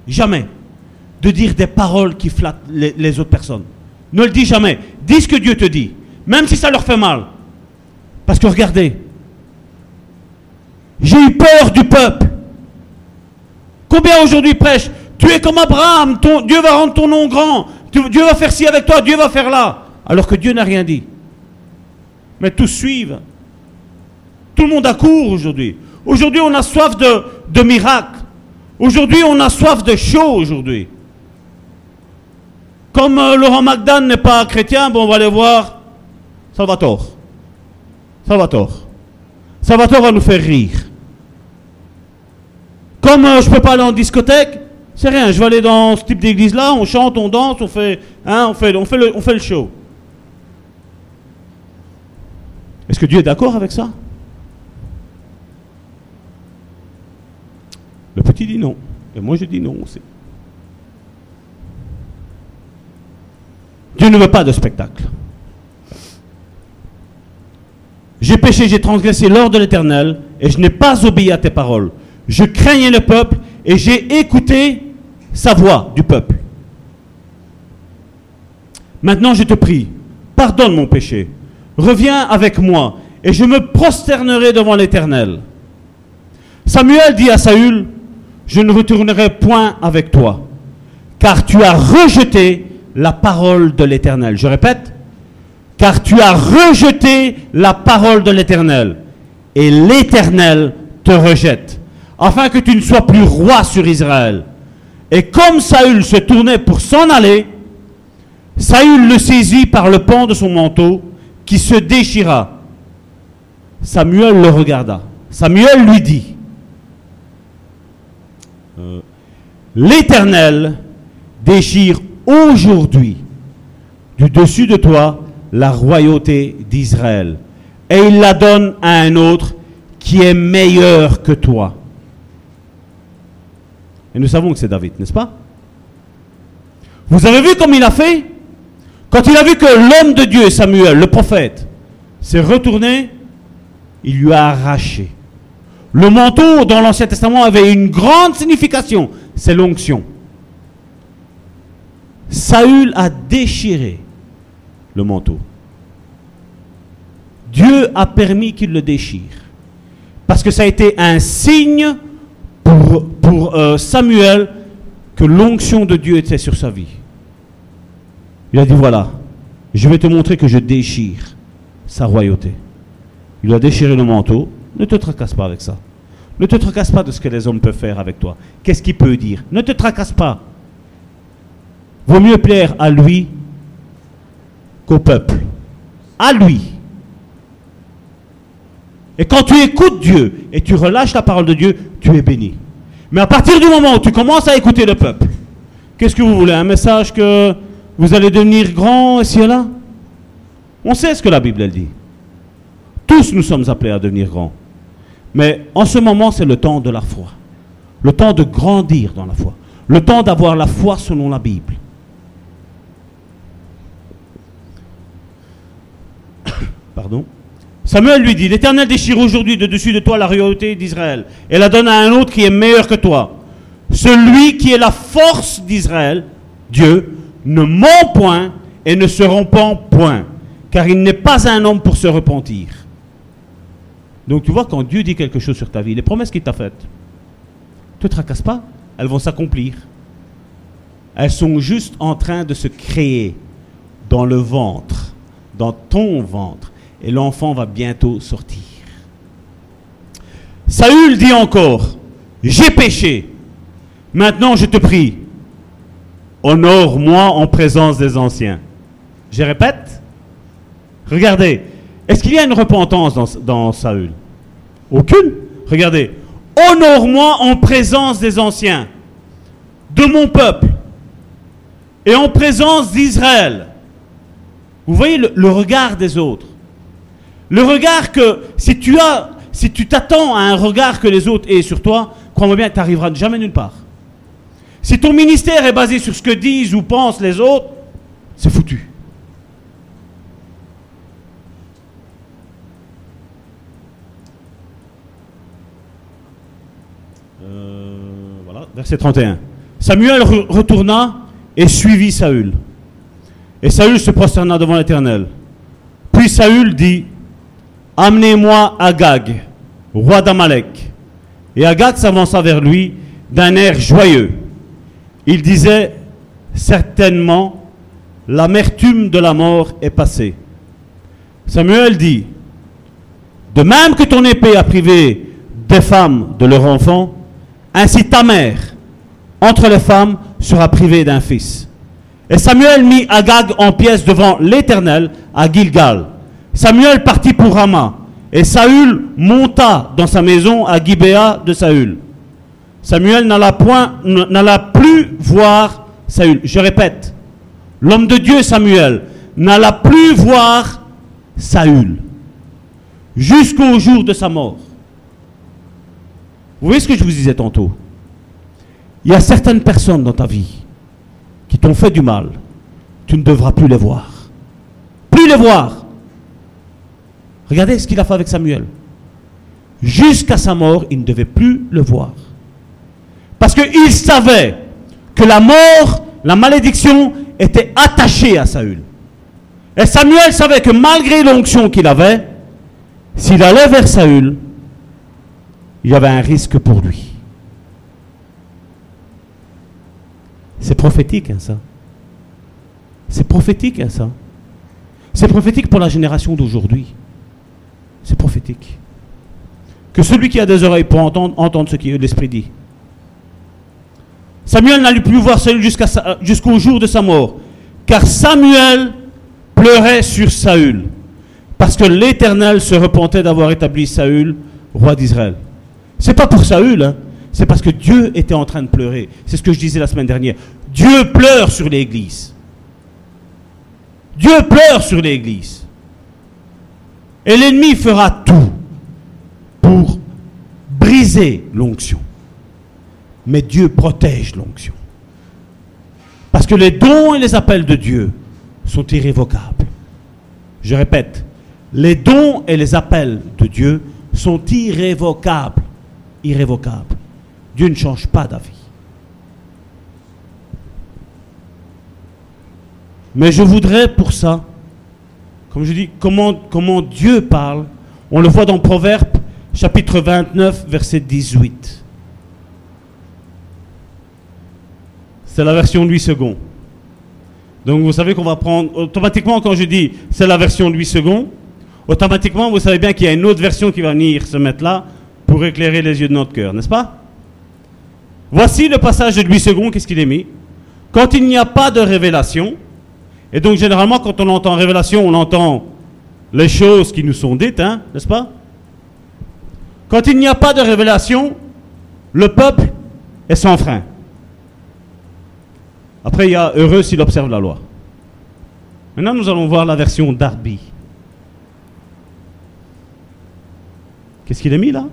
jamais, de dire des paroles qui flattent les, autres personnes. Ne le dis jamais. Dis ce que Dieu te dit, même si ça leur fait mal. Parce que regardez, j'ai eu peur du peuple. Combien aujourd'hui prêchent Tu es comme Abraham, Dieu va rendre ton nom grand, Dieu va faire ci avec toi, Dieu va faire là. Alors que Dieu n'a rien dit. Mais tous suivent. Tout le monde accourt aujourd'hui. Aujourd'hui, on a soif de miracles. Aujourd'hui, on a soif de chaud aujourd'hui. Comme euh, Laurent Magdan n'est pas chrétien, bon, on va aller voir Salvatore. Salvatore. Salvatore va nous faire rire. Comme euh, je ne peux pas aller en discothèque, c'est rien, je vais aller dans ce type d'église-là, on chante, on danse, on fait, hein, on fait, on fait, le, on fait le show. Est-ce que Dieu est d'accord avec ça? Le petit dit non. Et moi je dis non aussi. Dieu ne veut pas de spectacle. J'ai péché, j'ai transgressé l'ordre de l'Éternel, et je n'ai pas obéi à tes paroles. Je craignais le peuple, et j'ai écouté sa voix du peuple. Maintenant je te prie, pardonne mon péché, reviens avec moi, et je me prosternerai devant l'Éternel. Samuel dit à Saül, je ne retournerai point avec toi, car tu as rejeté la parole de l'Éternel. Je répète, car tu as rejeté la parole de l'Éternel, et l'Éternel te rejette, afin que tu ne sois plus roi sur Israël. Et comme Saül se tournait pour s'en aller, Saül le saisit par le pan de son manteau, qui se déchira. Samuel le regarda. Samuel lui dit, l'Éternel déchire aujourd'hui du dessus de toi la royauté d'Israël. Et il la donne à un autre qui est meilleur que toi. Et nous savons que c'est David, n'est-ce pas? Vous avez vu comme il a fait? Quand il a vu que l'homme de Dieu, Samuel, le prophète, s'est retourné, il lui a arraché. Le manteau dans l'Ancien Testament avait une grande signification, c'est l'onction. Saül a déchiré le manteau. Dieu a permis qu'il le déchire. Parce que ça a été un signe pour, euh, Samuel que l'onction de Dieu était sur sa vie. Il a dit, voilà, je vais te montrer que je déchire sa royauté. Il a déchiré le manteau. Ne te tracasse pas avec ça. Ne te tracasse pas de ce que les hommes peuvent faire avec toi. Qu'est-ce qu'il peut dire Ne te tracasse pas. Vaut mieux plaire à lui qu'au peuple. À lui. Et quand tu écoutes Dieu et tu relâches la parole de Dieu, tu es béni. Mais à partir du moment où tu commences à écouter le peuple, qu'est-ce que vous voulez Un message que vous allez devenir grand ici et là? On sait ce que la Bible elle dit. Tous nous sommes appelés à devenir grands. Mais en ce moment, c'est le temps de la foi. Le temps de grandir dans la foi. Le temps d'avoir la foi selon la Bible. Pardon. Samuel lui dit, l'Éternel déchire aujourd'hui de dessus de toi la royauté d'Israël et la donne à un autre qui est meilleur que toi. Celui qui est la force d'Israël, Dieu, ne ment point et ne se rompant point, car il n'est pas un homme pour se repentir. Donc tu vois, quand Dieu dit quelque chose sur ta vie, les promesses qu'il t'a faites, ne te tracasse pas, elles vont s'accomplir. Elles sont juste en train de se créer dans le ventre, dans ton ventre et l'enfant va bientôt sortir. Saül dit encore, j'ai péché, maintenant je te prie, honore-moi en présence des anciens. Je répète, regardez, est-ce qu'il y a une repentance dans, Saül? Aucune. Regardez, honore-moi en présence des anciens, de mon peuple, et en présence d'Israël. Vous voyez le regard des autres. Le regard que, si tu as, si tu t'attends à un regard que les autres aient sur toi, crois-moi bien, tu n'arriveras jamais nulle part. Si ton ministère est basé sur ce que disent ou pensent les autres, c'est foutu. Voilà, verset 31. Samuel retourna et suivit Saül. Et Saül se prosterna devant l'Éternel. Puis Saül dit, Amenez-moi Agag, roi d'Amalek. Et Agag s'avança vers lui, d'un air joyeux. Il disait certainement, l'amertume de la mort est passée. Samuel dit, de même que ton épée a privé des femmes de leur enfant, ainsi ta mère, entre les femmes, sera privée d'un fils. Et Samuel mit Agag en pièces devant l'Éternel à Gilgal. Samuel partit pour Rama, et Saül monta dans sa maison à Gibéa de Saül. Samuel n'alla point, n'alla plus voir Saül. Je répète, l'homme de Dieu Samuel n'alla plus voir Saül jusqu'au jour de sa mort. Vous voyez ce que je vous disais tantôt? Il y a certaines personnes dans ta vie qui t'ont fait du mal. Tu ne devras plus les voir. Plus les voir. Regardez ce qu'il a fait avec Samuel. Jusqu'à sa mort, il ne devait plus le voir. Parce qu'il savait que la mort, la malédiction était attachée à Saül. Et Samuel savait que malgré l'onction qu'il avait, s'il allait vers Saül, il y avait un risque pour lui. C'est prophétique, hein, ça. C'est prophétique, hein, ça. C'est prophétique pour la génération d'aujourd'hui. C'est prophétique. Que celui qui a des oreilles pour entendre, entende ce que l'Esprit dit. Samuel n'allait plus voir Saül jusqu'au jour de sa mort. Car Samuel pleurait sur Saül. Parce que l'Éternel se repentait d'avoir établi Saül, roi d'Israël. C'est pas pour Saül, hein. c'est parce que Dieu était en train de pleurer. C'est ce que je disais la semaine dernière. Dieu pleure sur l'Église. Dieu pleure sur l'Église. Et l'ennemi fera tout pour briser l'onction. Mais Dieu protège l'onction. Parce que les dons et les appels de Dieu sont irrévocables. Je répète, les dons et les appels de Dieu sont irrévocables. Irrévocables. Dieu ne change pas d'avis. Mais je voudrais pour ça, comme je dis, comment, comment Dieu parle, on le voit dans Proverbe chapitre 29, verset 18. C'est la version Louis II. Donc vous savez qu'on va prendre automatiquement quand je dis c'est la version Louis II, automatiquement vous savez bien qu'il y a une autre version qui va venir se mettre là pour éclairer les yeux de notre cœur, n'est-ce pas? Voici le passage de Louis II, qu'est-ce qu'il est mis? Quand il n'y a pas de révélation, et donc généralement quand on entend révélation, on entend les choses qui nous sont dites, hein, n'est-ce pas? Quand il n'y a pas de révélation, le peuple est sans frein. Après, il y a heureux s'il observe la loi. Maintenant, nous allons voir la version Darby. Qu'est-ce qu'il a mis là?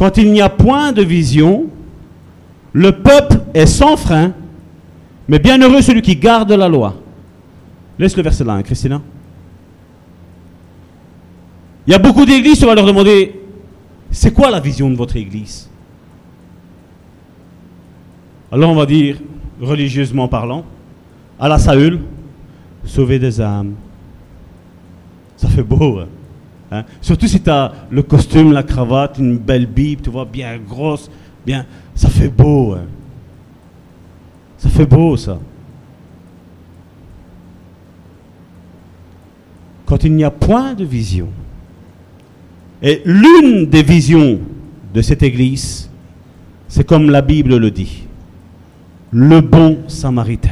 Quand il n'y a point de vision, le peuple est sans frein, mais bienheureux celui qui garde la loi. Laisse le verset là, hein, Christina. Il y a beaucoup d'églises, on va leur demander, c'est quoi la vision de votre église? Alors on va dire, religieusement parlant, à la Saül, sauver des âmes. Ça fait beau. Hein? Hein? Surtout si tu as le costume, la cravate, une belle Bible, tu vois, bien grosse, bien. Ça fait beau. Hein? Ça fait beau, ça. Quand il n'y a point de vision, et l'une des visions de cette église, c'est comme la Bible le dit le bon samaritain.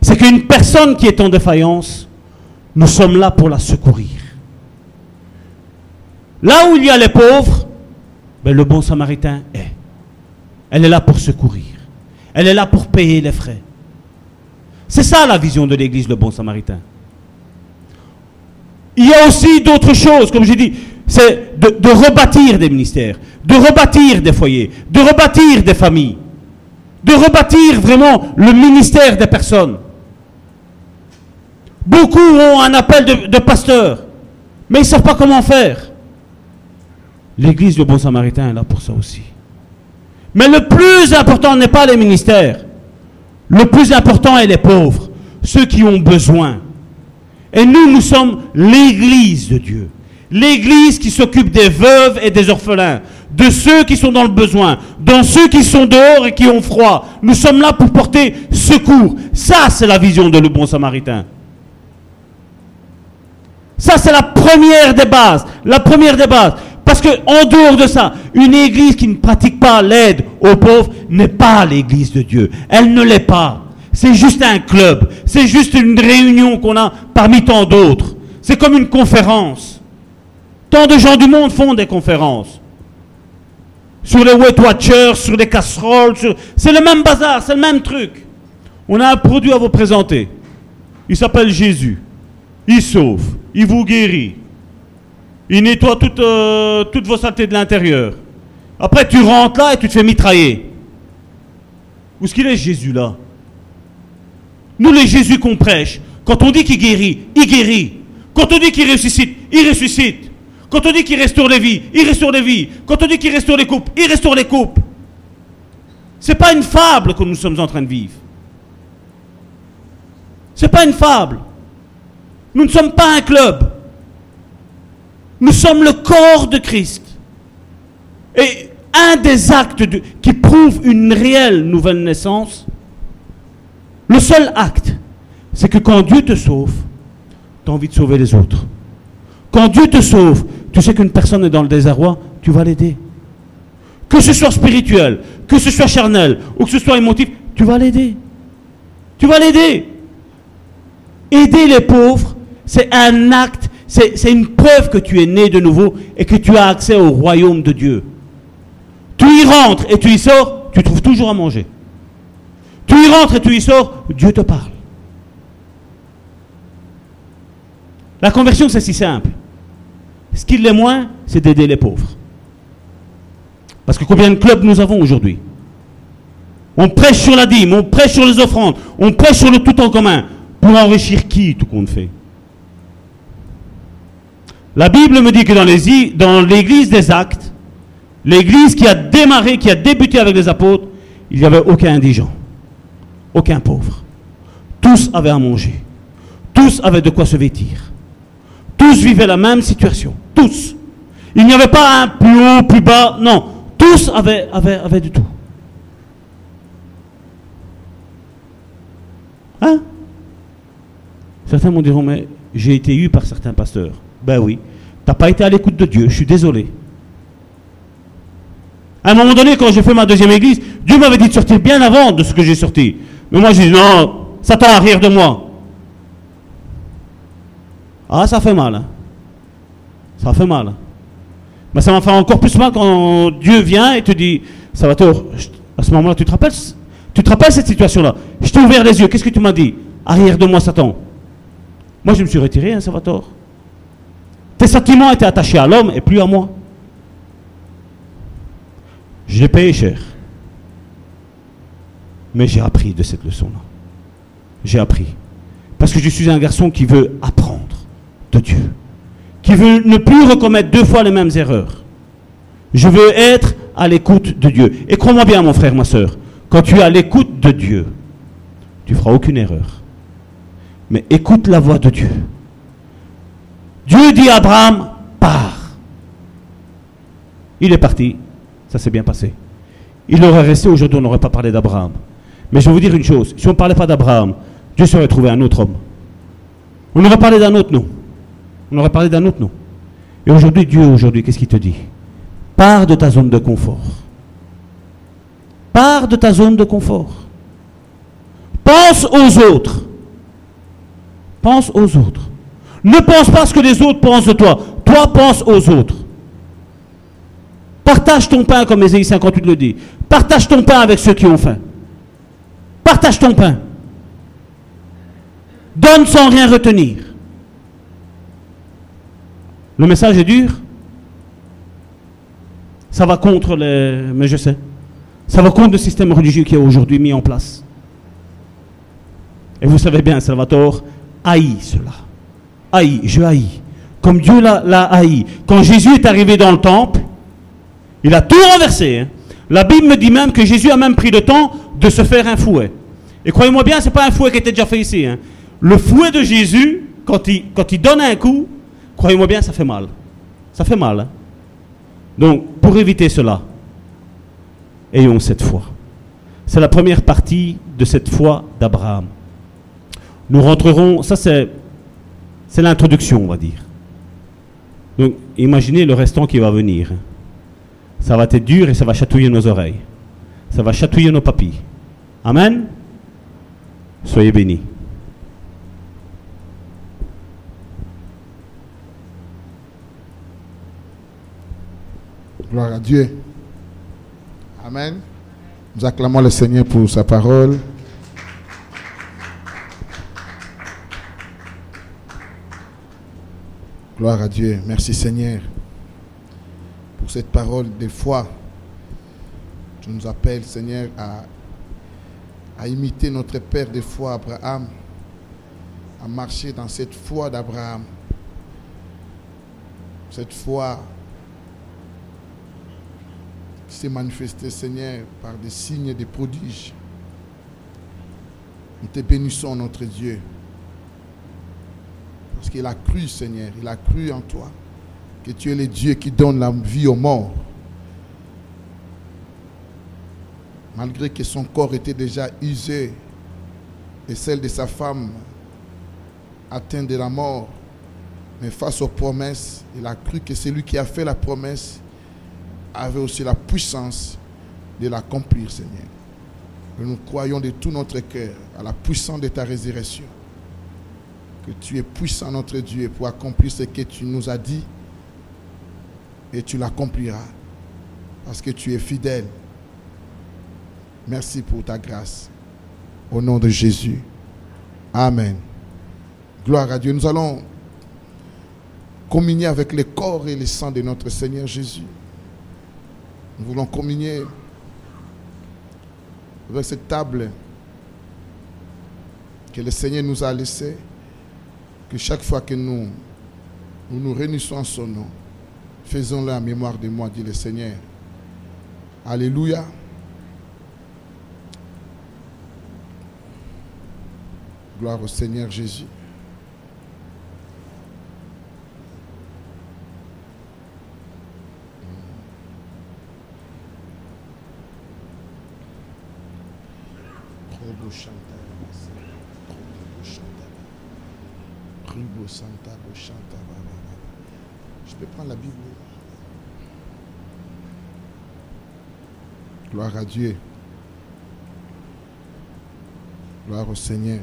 C'est qu'une personne qui est en défaillance, nous sommes là pour la secourir. Là où il y a les pauvres, ben le bon samaritain est. Elle est là pour secourir. Elle est là pour payer les frais. C'est ça la vision de l'Église, le bon samaritain. Il y a aussi d'autres choses, comme j'ai dit, c'est de, de rebâtir des ministères, de rebâtir des foyers, de rebâtir des familles de rebâtir vraiment le ministère des personnes. Beaucoup ont un appel de, pasteur, mais ils ne savent pas comment faire. L'église du Bon Samaritain est là pour ça aussi. Mais le plus important n'est pas les ministères. Le plus important est les pauvres, ceux qui ont besoin. Et nous, nous sommes l'église de Dieu. L'église qui s'occupe des veuves et des orphelins. de ceux qui sont dans le besoin, dans ceux qui sont dehors et qui ont froid. Nous sommes là pour porter secours. Ça, c'est la vision de le bon samaritain. Ça, c'est la première des bases. La première des bases. Parce que en dehors de ça, une église qui ne pratique pas l'aide aux pauvres n'est pas l'église de Dieu. Elle ne l'est pas. C'est juste un club. C'est juste une réunion qu'on a parmi tant d'autres. C'est comme une conférence. Tant de gens du monde font des conférences. Sur les Weight Watchers, sur les casseroles. C'est le même bazar, c'est le même truc. On a un produit à vous présenter. Il s'appelle Jésus. Il sauve. Il vous guérit. Il nettoie toutes, euh, toutes vos saletés de l'intérieur. Après, tu rentres là et tu te fais mitrailler. Où est-ce qu'il est Jésus là? Nous, les Jésus qu'on prêche, quand on dit qu'il guérit, il guérit. Quand on dit qu'il ressuscite, il ressuscite. Quand on dit qu'il restaure les vies, il restaure les vies. Quand on dit qu'il restaure les coupes, il restaure les coupes. C'est pas une fable que nous sommes en train de vivre. C'est pas une fable. Nous ne sommes pas un club. Nous sommes le corps de Christ. Et un des actes qui prouve une réelle nouvelle naissance, le seul acte, c'est que quand Dieu te sauve, tu as envie de sauver les autres. Quand Dieu te sauve, tu sais qu'une personne est dans le désarroi, tu vas l'aider. Que ce soit spirituel, que ce soit charnel, ou que ce soit émotif, tu vas l'aider. Tu vas l'aider. Aider les pauvres, c'est un acte, c'est une preuve que tu es né de nouveau et que tu as accès au royaume de Dieu. Tu y rentres et tu y sors, tu trouves toujours à manger. Tu y rentres et tu y sors, Dieu te parle. La conversion, c'est si simple. Ce qu'il est moins, c'est d'aider les pauvres. Parce que combien de clubs nous avons aujourd'hui? On prêche sur la dîme, on prêche sur les offrandes, on prêche sur le tout en commun. Pour enrichir qui tout compte fait? La Bible me dit que dans l'église des actes, l'église qui a démarré, qui a débuté avec les apôtres, il n'y avait aucun indigent, aucun pauvre. Tous avaient à manger. Tous avaient de quoi se vêtir. Tous vivaient la même situation. Tous. Il n'y avait pas un plus haut, plus bas. Non. Tous avaient, du tout. Hein? Certains m'ont diront, mais j'ai été eu par certains pasteurs. Ben oui. Tu n'as pas été à l'écoute de Dieu. Je suis désolé. À un moment donné, quand j'ai fait ma deuxième église, Dieu m'avait dit de sortir bien avant de ce que j'ai sorti. Mais moi, j'ai dit, non, Satan arrière de moi. Ah, ça fait mal. Hein. Ça fait mal. Mais ça m'a fait encore plus mal quand Dieu vient et te dit, Salvatore, à ce moment-là, tu te rappelles Tu te rappelles cette situation-là? Je t'ai ouvert les yeux, qu'est-ce que tu m'as dit? Arrière de moi, Satan. Moi, je me suis retiré, hein, Salvatore. Tes sentiments étaient attachés à l'homme et plus à moi. Je l'ai payé cher. Mais j'ai appris de cette leçon-là. J'ai appris. Parce que je suis un garçon qui veut apprendre de Dieu, qui veut ne plus recommettre deux fois les mêmes erreurs. Je veux être à l'écoute de Dieu. Et crois-moi bien, mon frère, ma soeur, quand tu es à l'écoute de Dieu, tu feras aucune erreur. Mais écoute la voix de Dieu. Dieu dit à Abraham, pars. Il est parti. Ça s'est bien passé. Il aurait resté aujourd'hui, on n'aurait pas parlé d'Abraham. Mais je vais vous dire une chose, si on ne parlait pas d'Abraham, Dieu serait trouvé un autre homme. On aurait parlé d'un autre, nous. On aurait parlé d'un autre nom. Et aujourd'hui, Dieu, aujourd'hui, qu'est-ce qu'il te dit? Pars de ta zone de confort. Pars de ta zone de confort. Pense aux autres. Pense aux autres. Ne pense pas ce que les autres pensent de toi. Toi, pense aux autres. Partage ton pain, comme Ésaïe 58 le dit. Partage ton pain avec ceux qui ont faim. Partage ton pain. Donne sans rien retenir. Le message est dur. Ça va contre les... Mais je sais. Ça va contre le système religieux qui est aujourd'hui mis en place. Et vous savez bien, Salvatore haït cela. Haït, je haïs. Comme Dieu l'a haï. Quand Jésus est arrivé dans le temple, il a tout renversé. Hein. La Bible me dit même que Jésus a même pris le temps de se faire un fouet. Et croyez-moi bien, ce n'est pas un fouet qui était déjà fait ici. Hein. Le fouet de Jésus, quand il, quand il donne un coup, Croyez-moi bien, ça fait mal. Ça fait mal. Hein. Donc, pour éviter cela, ayons cette foi. C'est la première partie de cette foi d'Abraham. Nous rentrerons, ça c'est, c'est l'introduction, on va dire. Donc, imaginez le restant qui va venir. Ça va être dur et ça va chatouiller nos oreilles. Ça va chatouiller nos papilles. Amen. Soyez bénis. Gloire à Dieu. Amen. Nous acclamons le Seigneur pour sa parole. Gloire à Dieu. Merci Seigneur pour cette parole de foi. Tu nous appelles Seigneur à, imiter notre Père de foi Abraham, à marcher dans cette foi d'Abraham. Cette foi qui s'est manifestée Seigneur par des signes et des prodiges. Nous te bénissons notre Dieu. Parce qu'il a cru, Seigneur, il a cru en toi, que tu es le Dieu qui donne la vie aux morts. Malgré que son corps était déjà usé et celle de sa femme atteinte de la mort, mais face aux promesses, il a cru que celui qui a fait la promesse avait aussi la puissance de l'accomplir, Seigneur. Nous croyons de tout notre cœur à la puissance de ta résurrection que tu es puissant, notre Dieu, pour accomplir ce que tu nous as dit. Et tu l'accompliras. Parce que tu es fidèle. Merci pour ta grâce. Au nom de Jésus. Amen. Gloire à Dieu. Nous allons communier avec le corps et le sang de notre Seigneur Jésus. Nous voulons communier avec cette table que le Seigneur nous a laissée que chaque fois que nous nous, réunissons en son nom, faisons-le en mémoire de moi, dit le Seigneur. Alléluia. Gloire au Seigneur Jésus. Robo Je peux prendre la Bible? Gloire à Dieu. Gloire au Seigneur.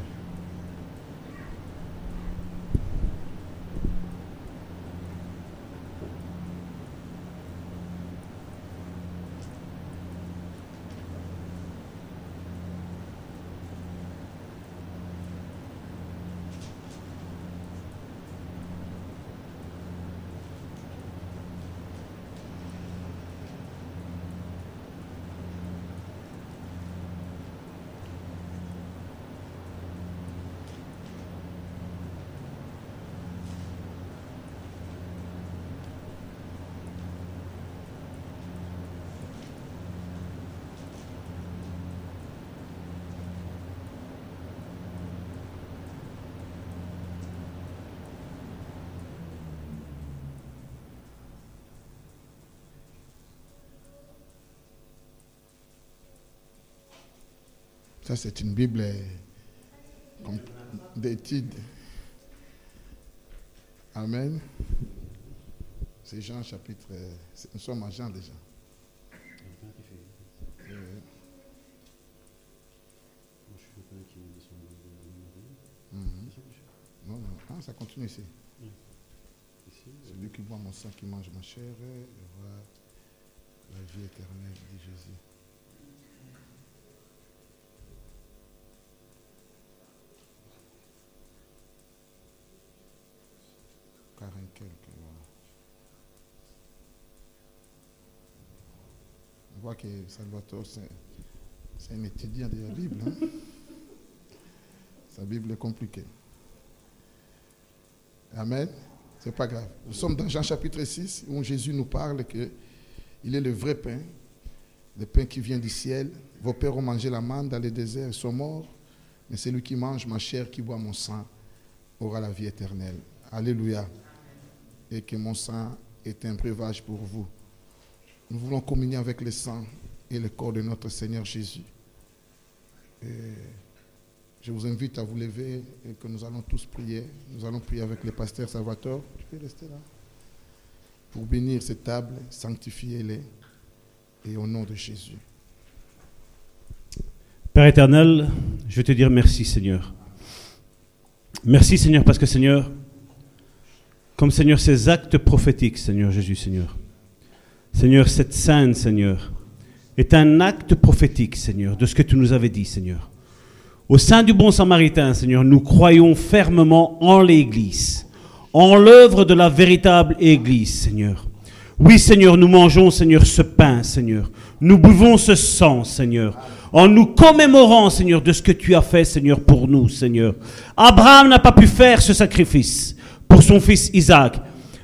Ça, c'est une Bible euh, d'étude. Amen. C'est Jean chapitre. euh, Nous sommes à Jean déjà. Euh. Non, non. Ah, ça continue ici. Celui qui boit mon sang, qui mange ma chair, aura la vie éternelle, dit Jésus. On voit que Salvatore, c'est un étudiant de la Bible. hein. Sa Bible est compliquée. Amen. C'est pas grave. Nous sommes dans Jean chapitre 6 où Jésus nous parle que il est le vrai pain, le pain qui vient du ciel. Vos pères ont mangé la manne dans le désert, ils sont morts. Mais celui qui mange ma chair, qui boit mon sang, aura la vie éternelle. Alléluia. Et que mon sang est un breuvage pour vous. Nous voulons communier avec le sang et le corps de notre Seigneur Jésus. Je vous invite à vous lever et que nous allons tous prier. Nous allons prier avec le pasteur Salvatore. Tu peux rester là Pour bénir cette table, sanctifier-les. Et au nom de Jésus. Père éternel, je veux te dire merci Seigneur. Merci Seigneur parce que Seigneur, comme Seigneur ces actes prophétiques Seigneur Jésus Seigneur, Seigneur cette scène Seigneur est un acte prophétique Seigneur de ce que tu nous avais dit Seigneur. Au sein du bon samaritain Seigneur, nous croyons fermement en l'Église, en l'œuvre de la véritable Église Seigneur. Oui Seigneur, nous mangeons Seigneur ce pain Seigneur. Nous buvons ce sang Seigneur en nous commémorant, Seigneur, de ce que tu as fait, Seigneur, pour nous, Seigneur. Abraham n'a pas pu faire ce sacrifice pour son fils Isaac.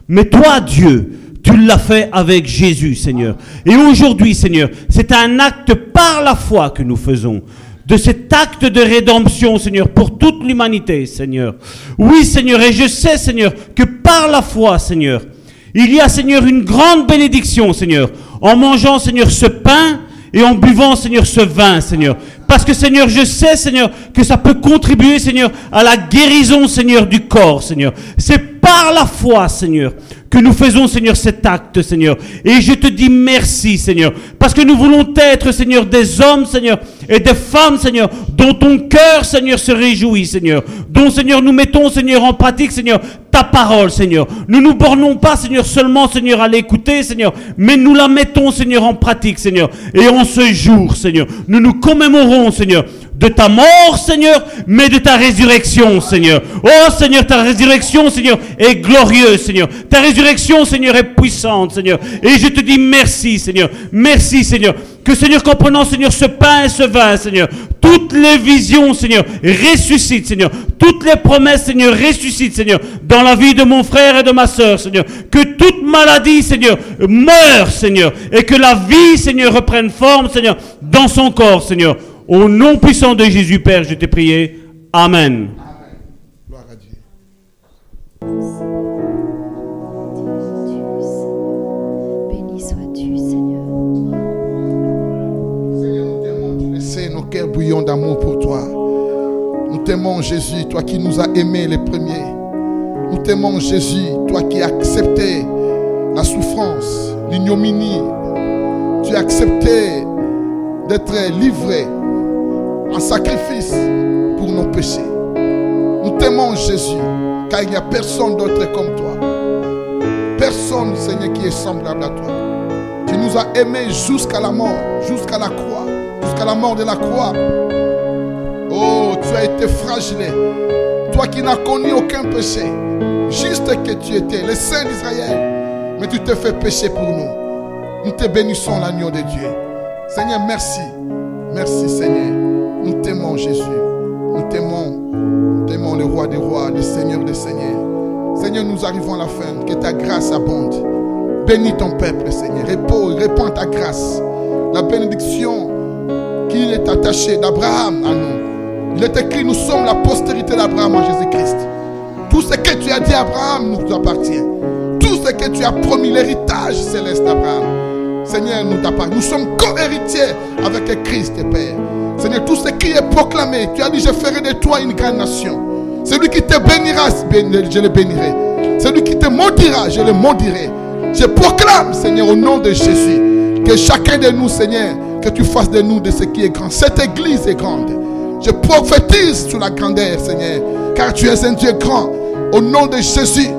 Mais toi, Dieu, tu l'as fait avec Jésus, Seigneur. Et aujourd'hui, Seigneur, c'est un acte par la foi que nous faisons. De cet acte de rédemption, Seigneur, pour toute l'humanité, Seigneur. Oui, Seigneur, et je sais, Seigneur, que par la foi, Seigneur, il y a, Seigneur, une grande bénédiction, Seigneur. En mangeant, Seigneur, ce pain, et en buvant, Seigneur, ce vin, Seigneur. Parce que, Seigneur, je sais, Seigneur, que ça peut contribuer, Seigneur, à la guérison, Seigneur, du corps, Seigneur. C'est par la foi, Seigneur, que nous faisons, Seigneur, cet acte, Seigneur. Et je te dis merci, Seigneur, parce que nous voulons être, Seigneur, des hommes, Seigneur, et des femmes, Seigneur, dont ton cœur, Seigneur, se réjouit, Seigneur. Dont, Seigneur, nous mettons, Seigneur, en pratique, Seigneur, ta parole, Seigneur. Nous nous bornons pas, Seigneur, seulement, Seigneur, à l'écouter, Seigneur, mais nous la mettons, Seigneur, en pratique, Seigneur. Et en ce jour, Seigneur, nous nous commémorons, Seigneur, de ta mort, Seigneur, mais de ta résurrection, Seigneur. Oh, Seigneur, ta résurrection, Seigneur, est glorieuse, Seigneur. Ta résurrection, Seigneur, est puissante, Seigneur. Et je te dis merci, Seigneur. Merci, Seigneur. Que, Seigneur, comprenant, Seigneur, ce pain et ce vin, Seigneur, toutes les visions, Seigneur, ressuscitent, Seigneur. Toutes les promesses, Seigneur, ressuscitent, Seigneur, dans la vie de mon frère et de ma sœur, Seigneur. Que toute maladie, Seigneur, meure, Seigneur. Et que la vie, Seigneur, reprenne forme, Seigneur, dans son corps, Seigneur. Au nom puissant de Jésus, Père, je t'ai prié. Amen. Gloire à Dieu. Béni sois-tu, Seigneur. Seigneur, nous t'aimons, tu le sais, nos cœurs bouillants d'amour pour toi. Nous t'aimons, Jésus, toi qui nous as aimés les premiers. Nous t'aimons, Jésus, toi qui as accepté la souffrance, l'ignominie. Tu as accepté d'être livré en sacrifice pour nos péchés. Nous t'aimons, Jésus, car il n'y a personne d'autre comme toi. Personne, Seigneur, qui est semblable à toi. Tu nous as aimés jusqu'à la mort, jusqu'à la croix, jusqu'à la mort de la croix. Oh, tu as été fragilé. Toi qui n'as connu aucun péché, juste que tu étais le Saint d'Israël, mais tu t'es fait péché pour nous. Nous te bénissons l'agneau de Dieu. Seigneur, merci. Merci, Seigneur. Nous t'aimons, Jésus. Nous t'aimons. Nous t'aimons le roi des rois, le Seigneur des seigneurs. Seigneur, nous arrivons à la fin. Que ta grâce abonde. Bénis ton peuple, Seigneur. Répands ta grâce. La bénédiction qui est attachée d'Abraham à nous. Il est écrit, nous sommes la postérité d'Abraham en Jésus-Christ. Tout ce que tu as dit à Abraham nous appartient. Tout ce que tu as promis, l'héritage céleste d'Abraham. Seigneur, nous. Nous sommes co-héritiers avec Christ, Père. Seigneur, tout ce qui est proclamé, tu as dit, je ferai de toi une grande nation. Celui qui te bénira, je le bénirai. Celui qui te maudira, je le maudirai. Je proclame, Seigneur, au nom de Jésus, que chacun de nous, Seigneur, que tu fasses de nous de ce qui est grand. Cette église est grande. Je prophétise sur la grandeur, Seigneur, car tu es un Dieu grand. Au nom de Jésus.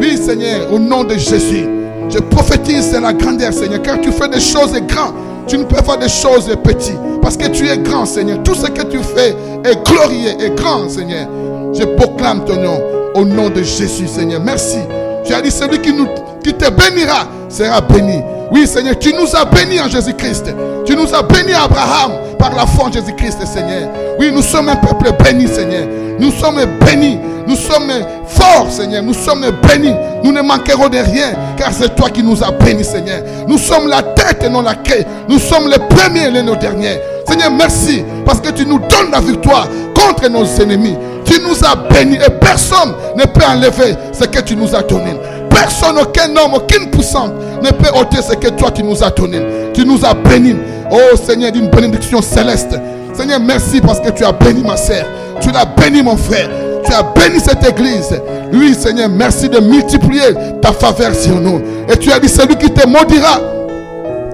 Oui, Seigneur, au nom de Jésus. Je prophétise la grandeur, Seigneur, car tu fais des choses grandes. Tu ne peux faire des choses petites. Parce que tu es grand, Seigneur. Tout ce que tu fais est glorieux et grand, Seigneur. Je proclame ton nom au nom de Jésus, Seigneur. Merci. Tu as dit, celui qui te bénira sera béni. Oui, Seigneur, tu nous as bénis en Jésus-Christ. Tu nous as bénis Abraham par la foi en Jésus-Christ, Seigneur. Oui, nous sommes un peuple béni, Seigneur. Nous sommes bénis. Nous sommes forts, Seigneur. Nous sommes bénis. Nous ne manquerons de rien, car c'est toi qui nous as bénis, Seigneur. Nous sommes la tête et non la queue. Nous sommes les premiers et les derniers. Seigneur, merci, parce que tu nous donnes la victoire contre nos ennemis. Tu nous as bénis et personne ne peut enlever ce que tu nous as donné. Personne, aucun homme, aucune puissance ne peut ôter ce que toi tu nous as donné. Tu nous as bénis. Oh Seigneur, d'une bénédiction céleste. Seigneur, merci parce que tu as béni ma sœur. Tu l'as béni mon frère. Tu as béni cette église. Oui, Seigneur, merci de multiplier ta faveur sur nous. Et tu as dit, celui qui te maudira,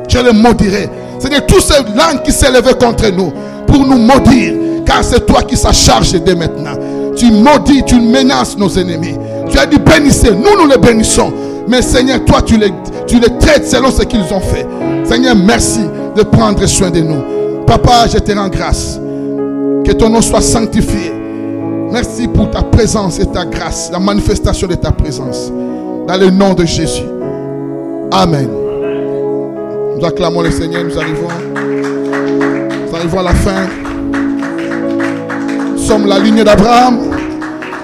je le maudirai. Seigneur, tous ces langues qui s'élevaient contre nous pour nous maudire, car c'est toi qui s'en charge dès maintenant. Tu maudis, tu menaces nos ennemis. Tu as dit bénissez, nous nous les bénissons. Mais Seigneur, toi tu les, tu les traites selon ce qu'ils ont fait. Seigneur, merci de prendre soin de nous. Papa, je te rends grâce. Que ton nom soit sanctifié. Merci pour ta présence et ta grâce, la manifestation de ta présence. Dans le nom de Jésus. Amen. Nous acclamons le Seigneur, nous arrivons. Nous arrivons à la fin. Nous sommes la ligne d'Abraham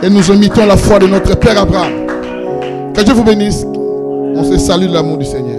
et nous imitons la foi de notre Père Abraham. Que Dieu vous bénisse. On se salue de l'amour du Seigneur.